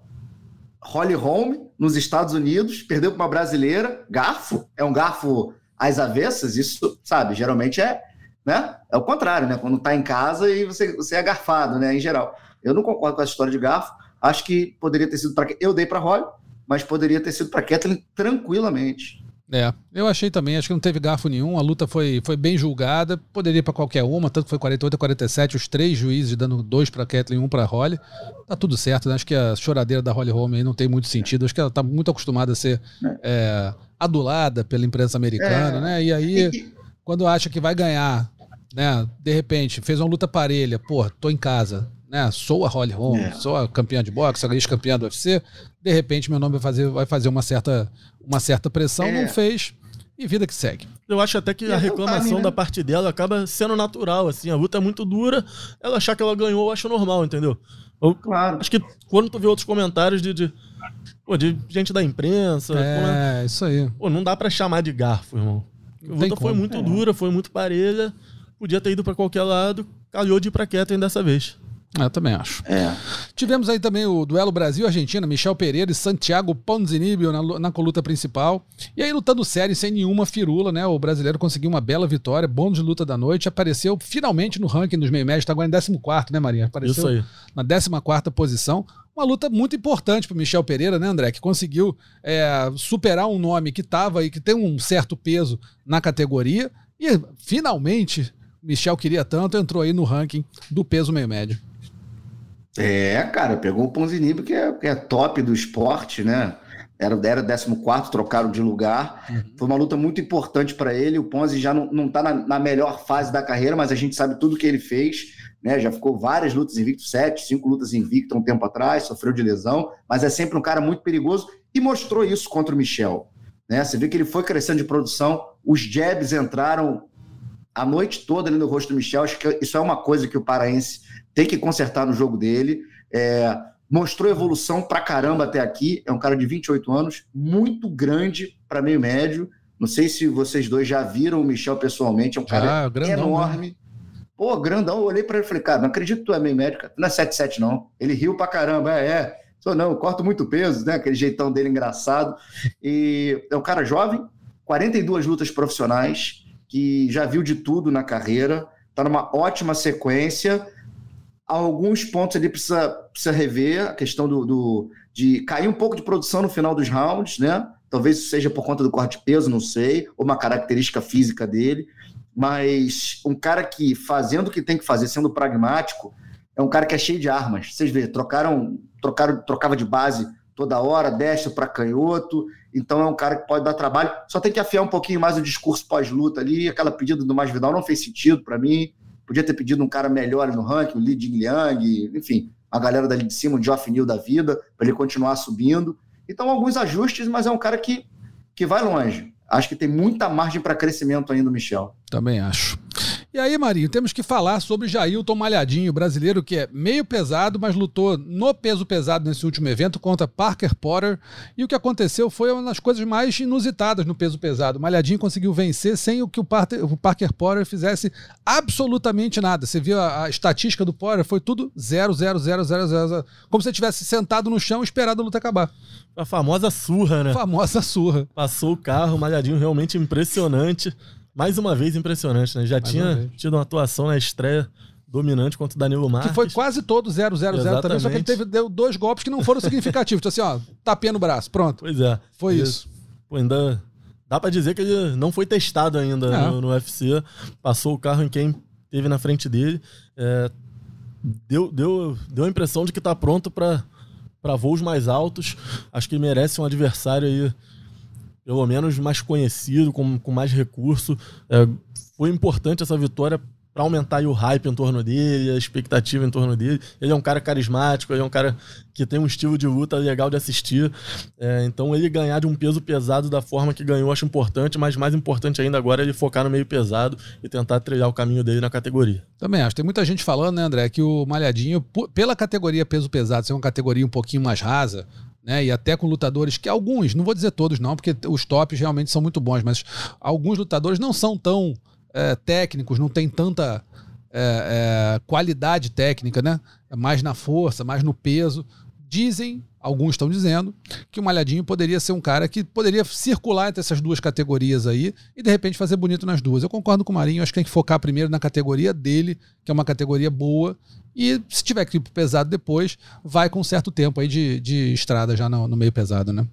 Holly Holm, nos Estados Unidos, perdeu para uma brasileira, garfo, é um garfo às avessas, isso, sabe, geralmente é, né? É o contrário, né? Quando tá em casa e você, você é garfado, né, em geral. Eu não concordo com essa história de garfo, acho que poderia ter sido para eu dei para Holly, mas poderia ter sido para Kathleen tranquilamente. É, eu achei também, acho que não teve garfo nenhum, a luta foi, foi bem julgada, poderia ir para qualquer uma, tanto que foi 48 a 47, os três juízes dando dois para Kathleen e um para Holly. Tá tudo certo, né? Acho que a choradeira da Holly Holm aí não tem muito sentido, acho que ela tá muito acostumada a ser é, adulada pela imprensa americana, é. né? E aí, quando acha que vai ganhar, né? De repente, fez uma luta parelha, pô, tô em casa, né? Sou a Holly Holm, é. sou a campeã de boxe, a ex-campeã do UFC, de repente meu nome vai fazer, vai fazer uma certa uma certa pressão, é. não fez. E vida que segue. Eu acho até que e a reclamação né? da parte dela acaba sendo natural, assim. A luta é muito dura, ela achar que ela ganhou, eu acho normal, entendeu? Eu, claro. Acho que quando tu vê outros comentários de, de, pô, de gente da imprensa... É, isso aí. Pô, não dá para chamar de garfo, irmão. A luta foi muito é. dura, foi muito parelha, podia ter ido para qualquer lado, calhou de ir pra quieto dessa vez. Eu também acho. É. Tivemos aí também o duelo Brasil-Argentina, Michel Pereira e Santiago Ponzinibbio na, na coluta principal. E aí lutando sério, sem nenhuma firula, né? O brasileiro conseguiu uma bela vitória, bom de luta da noite, apareceu finalmente no ranking dos meio médios, tá agora em 14 né, Maria? Apareceu Isso aí. na 14 posição. Uma luta muito importante para Michel Pereira, né, André? Que conseguiu é, superar um nome que estava e que tem um certo peso na categoria. E finalmente, Michel queria tanto, entrou aí no ranking do peso meio médio. É, cara, pegou o Ponzinibbio, que é, que é top do esporte, né? era, era 14, trocaram de lugar. Uhum. Foi uma luta muito importante para ele. O Ponzi já não está na, na, melhor fase da carreira, mas a gente sabe tudo que ele fez. Né? Já ficou várias lutas invicto, sete, cinco lutas invicto um tempo atrás, sofreu de lesão, mas é sempre um cara muito perigoso e mostrou isso contra o Michel. Né? Você vê que ele foi crescendo de produção, os jabs entraram a noite toda ali no rosto do Michel. Acho que isso é uma coisa que o Paraense tem que consertar no jogo dele. É, mostrou evolução pra caramba até aqui. É um cara de 28 anos, muito grande para meio médio. Não sei se vocês dois já viram o Michel pessoalmente, é um cara ah, grandão, enorme. Né? Pô, grandão, eu olhei para ele e falei, cara, não acredito que tu é meio médio, cara. Não é 7,7 não. Ele riu pra caramba, é, é. Sou não, eu corto muito peso, né? Aquele jeitão dele engraçado. E é um cara jovem, 42 lutas profissionais, que já viu de tudo na carreira, tá numa ótima sequência alguns pontos ele precisa, precisa rever, a questão do, do, de cair um pouco de produção no final dos rounds, né? Talvez isso seja por conta do corte de peso, não sei, ou uma característica física dele. Mas um cara que, fazendo o que tem que fazer, sendo pragmático, é um cara que é cheio de armas. Vocês vê, trocaram, trocaram, trocava de base toda hora, destro para canhoto. Então é um cara que pode dar trabalho. Só tem que afiar um pouquinho mais o discurso pós-luta ali. Aquela pedida do Masvidal não fez sentido para mim. Podia ter pedido um cara melhor no ranking, o Li Jingliang, enfim, a galera dali de cima, o Geoff Neal da vida, para ele continuar subindo. Então, alguns ajustes, mas é um cara que, que vai longe. Acho que tem muita margem para crescimento ainda, Michel. Também acho. E aí, Marinho, temos que falar sobre Jailton Malhadinho, brasileiro que é meio pesado, mas lutou no peso pesado nesse último evento contra Parker Potter. E o que aconteceu foi uma das coisas mais inusitadas no peso pesado. Malhadinho conseguiu vencer sem o que o Parker, o Parker Potter fizesse absolutamente nada. Você viu a, a estatística do Potter, foi tudo 0, 0, 0, 0, 0, 0. Como se você tivesse sentado no chão e esperado a luta acabar. A famosa surra, né? A famosa surra. Passou o carro, Malhadinho realmente impressionante. Mais uma vez impressionante, né? Já Mais tinha tido uma atuação na estreia dominante contra o Danilo Marques. Que foi quase todo 0-0-0 também, só que ele teve, deu dois golpes que não foram significativos. Então, assim, ó, tapinha no braço, pronto. Pois é. Foi isso. Pô, ainda dá para dizer que ele não foi testado ainda no, no, UFC. Passou o carro em quem teve na frente dele. É, deu, deu, deu a impressão de que tá pronto para voos mais altos. Acho que merece um adversário aí pelo menos mais conhecido, com, com mais recurso. É, foi importante essa vitória para aumentar o hype em torno dele, a expectativa em torno dele. Ele é um cara carismático, ele é um cara que tem um estilo de luta legal de assistir. É, então ele ganhar de um peso pesado da forma que ganhou, acho importante, mas mais importante ainda agora é ele focar no meio pesado e tentar trilhar o caminho dele na categoria. Também acho. Tem muita gente falando, né, André, que o Malhadinho, pela categoria peso pesado, ser uma categoria um pouquinho mais rasa, né? E até com lutadores que alguns, não vou dizer todos não, porque os tops realmente são muito bons, mas alguns lutadores não são tão é, técnicos, não tem tanta é, é, qualidade técnica, né? É mais na força, mais no peso. Dizem, alguns estão dizendo, que o Malhadinho poderia ser um cara que poderia circular entre essas duas categorias aí e de repente fazer bonito nas duas. Eu concordo com o Marinho, acho que tem que focar primeiro na categoria dele, que é uma categoria boa, e se tiver que ir pesado depois, vai com um certo tempo aí de, de estrada já no, no, meio pesado, né?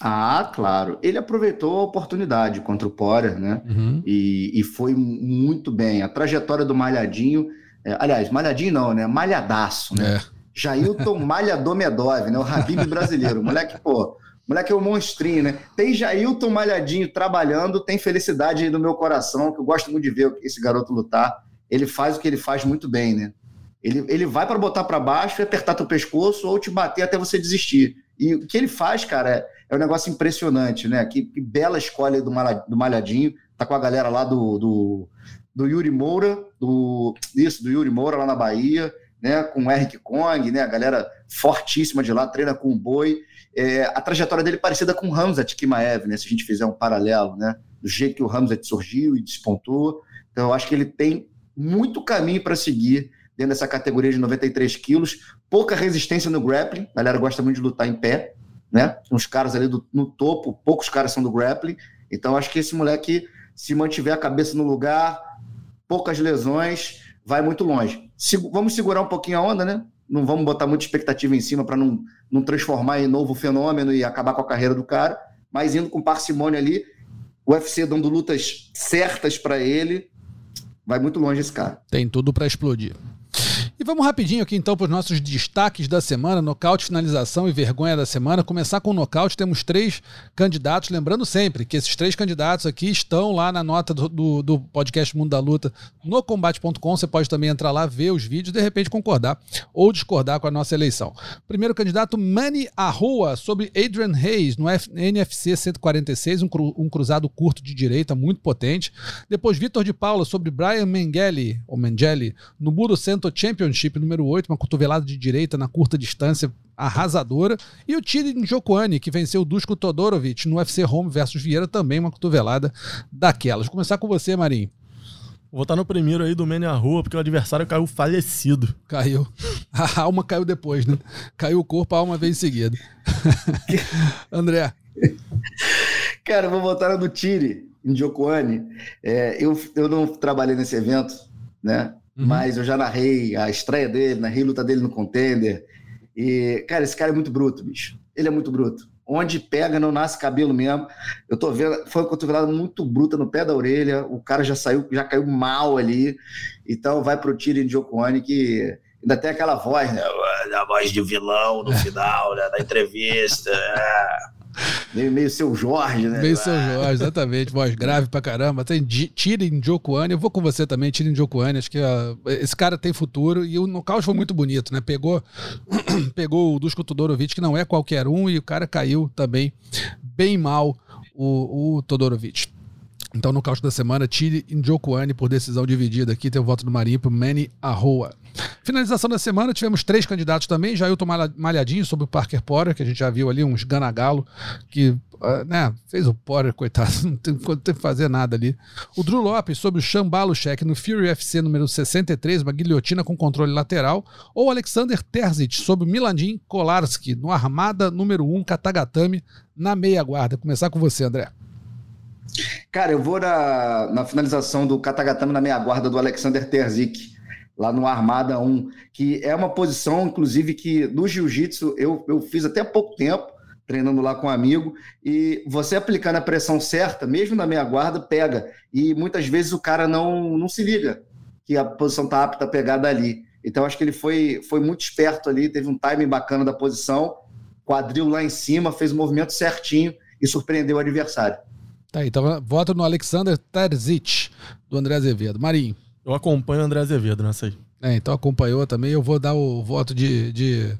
Ah, claro. Ele aproveitou a oportunidade contra o Porer, né? Uhum. E, e foi muito bem. A trajetória do Malhadinho, é, aliás, Malhadinho não, né? Malhadaço, né? É. Jailton Malhador Medov, né? O Habib brasileiro. Moleque, pô, moleque é um monstrinho, né? Tem Jailton Malhadinho trabalhando, tem felicidade no meu coração, que eu gosto muito de ver esse garoto lutar. Ele faz o que ele faz muito bem, né? Ele, ele vai para botar para baixo e apertar teu pescoço ou te bater até você desistir. E o que ele faz, cara, é, é um negócio impressionante, né? Que, que bela escolha do, do Malhadinho. Tá com a galera lá do, do, do, Yuri Moura, do, isso, do Yuri Moura lá na Bahia, né? Com o Eric Kong, né? A galera fortíssima de lá, treina com o boi. É, a trajetória dele é parecida com o Ramzat Kimaev, né? Se a gente fizer um paralelo, né? Do jeito que o Ramzat surgiu e despontou. Então, eu acho que ele tem muito caminho para seguir dentro dessa categoria de 93 quilos. Pouca resistência no grappling, a galera gosta muito de lutar em pé, né? Uns caras ali do, no topo, poucos caras são do grappling. Então acho que esse moleque, se mantiver a cabeça no lugar, poucas lesões, vai muito longe. Vamos segurar um pouquinho a onda, né? Não vamos botar muita expectativa em cima para não, não transformar em novo fenômeno e acabar com a carreira do cara, mas indo com parcimônia ali, o UFC dando lutas certas para ele, vai muito longe esse cara. Tem tudo para explodir. E vamos rapidinho aqui então para os nossos destaques da semana, nocaute, finalização e vergonha da semana. Começar com o nocaute, temos três candidatos. Lembrando sempre que esses três candidatos aqui estão lá na nota do, do, do podcast Mundo da Luta no combate.com. Você pode também entrar lá, ver os vídeos, de repente concordar ou discordar com a nossa eleição. Primeiro candidato, Manny Arroa, sobre Adrian Reis no F NFC 146, um, cru um cruzado curto de direita muito potente. Depois, Vitor de Paula sobre Brian Mengele, ou Mengele, no Budo Cento Championship número 8, uma cotovelada de direita na curta distância arrasadora. E o Tiri Njokuani, que venceu o Dusko Todorovic no UFC Home versus Vieira, também uma cotovelada daquelas. Vou começar com você, Marinho. Vou estar no primeiro aí do Mania Rua, porque o adversário caiu falecido. Caiu. A alma caiu depois, né? Caiu o corpo, a alma veio em seguida. André. Cara, vou voltar no Tire, em Jocoane. É, eu, eu não trabalhei nesse evento, né? Uhum. Mas eu já narrei a estreia dele, narrei a luta dele no contender. E, cara, esse cara é muito bruto, bicho. Ele é muito bruto. Onde pega, não nasce cabelo mesmo. Eu tô vendo, foi uma cotovelada muito bruta no pé da orelha. O cara já saiu, já caiu mal ali. Então vai pro tiro de Jocoane que ainda tem aquela voz, né? A voz de vilão no final, né? Da entrevista. É. Meio, meio seu Jorge, né? Meio seu Jorge, exatamente. Voz grave pra caramba. Tem Tirin Jokuane. Eu vou com você também, Tirin Jokuane. Acho que uh, esse cara tem futuro. E o nocaute foi muito bonito, né? Pegou, pegou o Dusko Todorovic, que não é qualquer um, e o cara caiu também bem mal, o, o Todorovic. Então, no caos da semana, Tire Njokuani por decisão dividida aqui, tem o voto do Marinho para Manny Arroa. Finalização da semana, tivemos três candidatos também. Jailton Malhadinho sobre o Parker Porter, que a gente já viu ali, uns ganagalo, que uh, né, fez o Porter, coitado, não tem, não que fazer nada ali. O Drew Lopes sobre o Chambalo Check no Fury FC número 63, uma guilhotina com controle lateral. Ou Alexander Terzic sobre o Milandin Kolarski no Armada número 1 Katagatame na meia guarda. Começar com você, André. Cara, eu vou na, na finalização do Katagatame na meia guarda do Alexander Terzic, lá no Armada 1, que é uma posição, inclusive, que no jiu-jitsu eu, eu fiz até pouco tempo, treinando lá com um amigo, e você aplicando a pressão certa, mesmo na meia guarda, pega. E muitas vezes o cara não, não se liga que a posição tá apta a pegar dali. Então acho que ele foi, foi muito esperto ali, teve um timing bacana da posição, quadril lá em cima, fez o movimento certinho e surpreendeu o adversário. Tá aí, então voto no Alexander Terzic, do André Azevedo. Marinho. Eu acompanho o André Azevedo nessa aí. É, então acompanhou também. Eu vou dar o voto de. de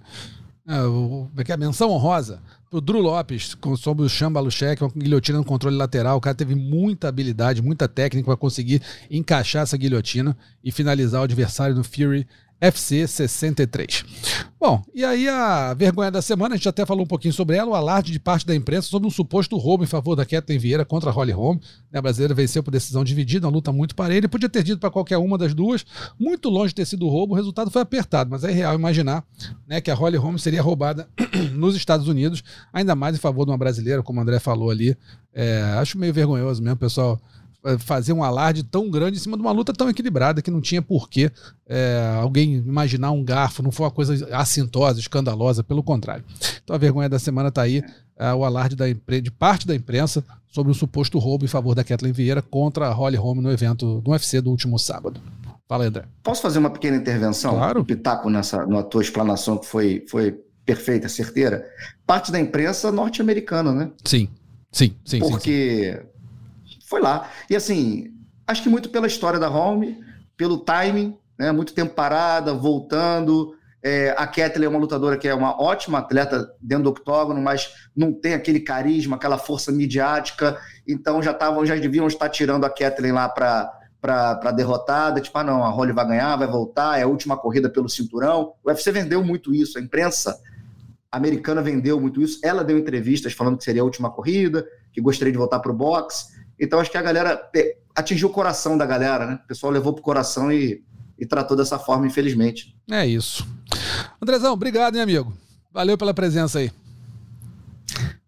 é, o, como é que é? Menção honrosa pro Drew Lopes sobre o Chamba Luchek, uma guilhotina no controle lateral. O cara teve muita habilidade, muita técnica para conseguir encaixar essa guilhotina e finalizar o adversário no Fury FC 63. Bom, e aí a vergonha da semana, a gente até falou um pouquinho sobre ela, o alarde de parte da imprensa sobre um suposto roubo em favor da Kathleen Vieira contra a Holly Holm. Né, a brasileira venceu por decisão dividida, uma luta muito parelha, podia ter dito para qualquer uma das duas, muito longe de ter sido roubo, o resultado foi apertado, mas é real imaginar né, que a Holly Holm seria roubada nos Estados Unidos, ainda mais em favor de uma brasileira, como o André falou ali. É, acho meio vergonhoso mesmo, pessoal fazer um alarde tão grande em cima de uma luta tão equilibrada que não tinha porquê é, alguém imaginar um garfo, não foi uma coisa assintosa, escandalosa, pelo contrário. Então a vergonha da semana está aí, é, o alarde da, de parte da imprensa sobre o suposto roubo em favor da Kathleen Vieira contra a Holly Holm no evento do UFC do último sábado. Fala, André. Posso fazer uma pequena intervenção? Claro. Um pitaco nessa, na tua explanação que foi, foi perfeita, certeira. Parte da imprensa norte-americana, né? Sim, sim, sim. Porque sim, sim foi lá. E assim, acho que muito pela história da Home, pelo timing, né? Muito tempo parada, voltando. É, a Kathleen é uma lutadora que é uma ótima atleta dentro do octógono, mas não tem aquele carisma, aquela força midiática. Então já estavam, já deviam estar tirando a Kathleen lá para para derrotada, tipo, ah não, a Holly vai ganhar, vai voltar, é a última corrida pelo cinturão. O UFC vendeu muito isso, a imprensa americana vendeu muito isso. Ela deu entrevistas falando que seria a última corrida, que gostaria de voltar para o boxe. Então acho que a galera atingiu o coração da galera, né? O pessoal levou pro coração e, e tratou dessa forma, infelizmente. É isso. Andrezão, obrigado, hein, amigo? Valeu pela presença aí.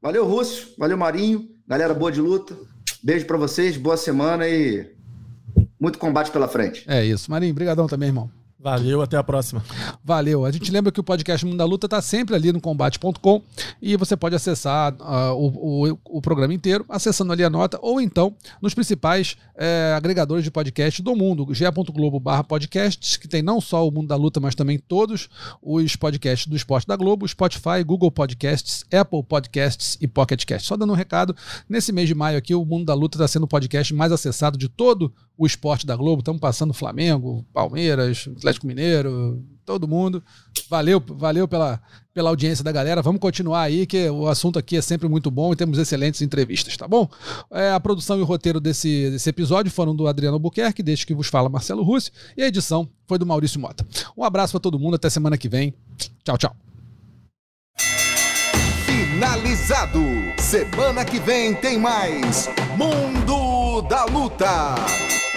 Valeu, Rússio. Valeu, Marinho. Galera, boa de luta. Beijo para vocês, boa semana e muito combate pela frente. É isso. Marinho, brigadão também, irmão. Valeu, até a próxima. Valeu. A gente lembra que o podcast Mundo da Luta está sempre ali no combate.com e você pode acessar uh, o, o, o, programa inteiro acessando ali a nota ou então nos principais é, agregadores de podcast do mundo, ge.globo barra podcasts, que tem não só o Mundo da Luta, mas também todos os podcasts do Esporte da Globo, Spotify, Google Podcasts, Apple Podcasts e Pocket Cast. Só dando um recado, nesse mês de maio aqui, o Mundo da Luta está sendo o podcast mais acessado de todo o esporte da Globo. Estamos passando Flamengo, Palmeiras, Atlético Mineiro, todo mundo. Valeu, valeu pela, pela audiência da galera. Vamos continuar aí, que o assunto aqui é sempre muito bom e temos excelentes entrevistas, tá bom? É, a produção e o roteiro desse, desse episódio foram do Adriano Buquerque, desde que vos fala Marcelo Russo, e a edição foi do Maurício Mota. Um abraço para todo mundo, até semana que vem. Tchau, tchau. Finalizado. Semana que vem tem mais Mundo da Luta.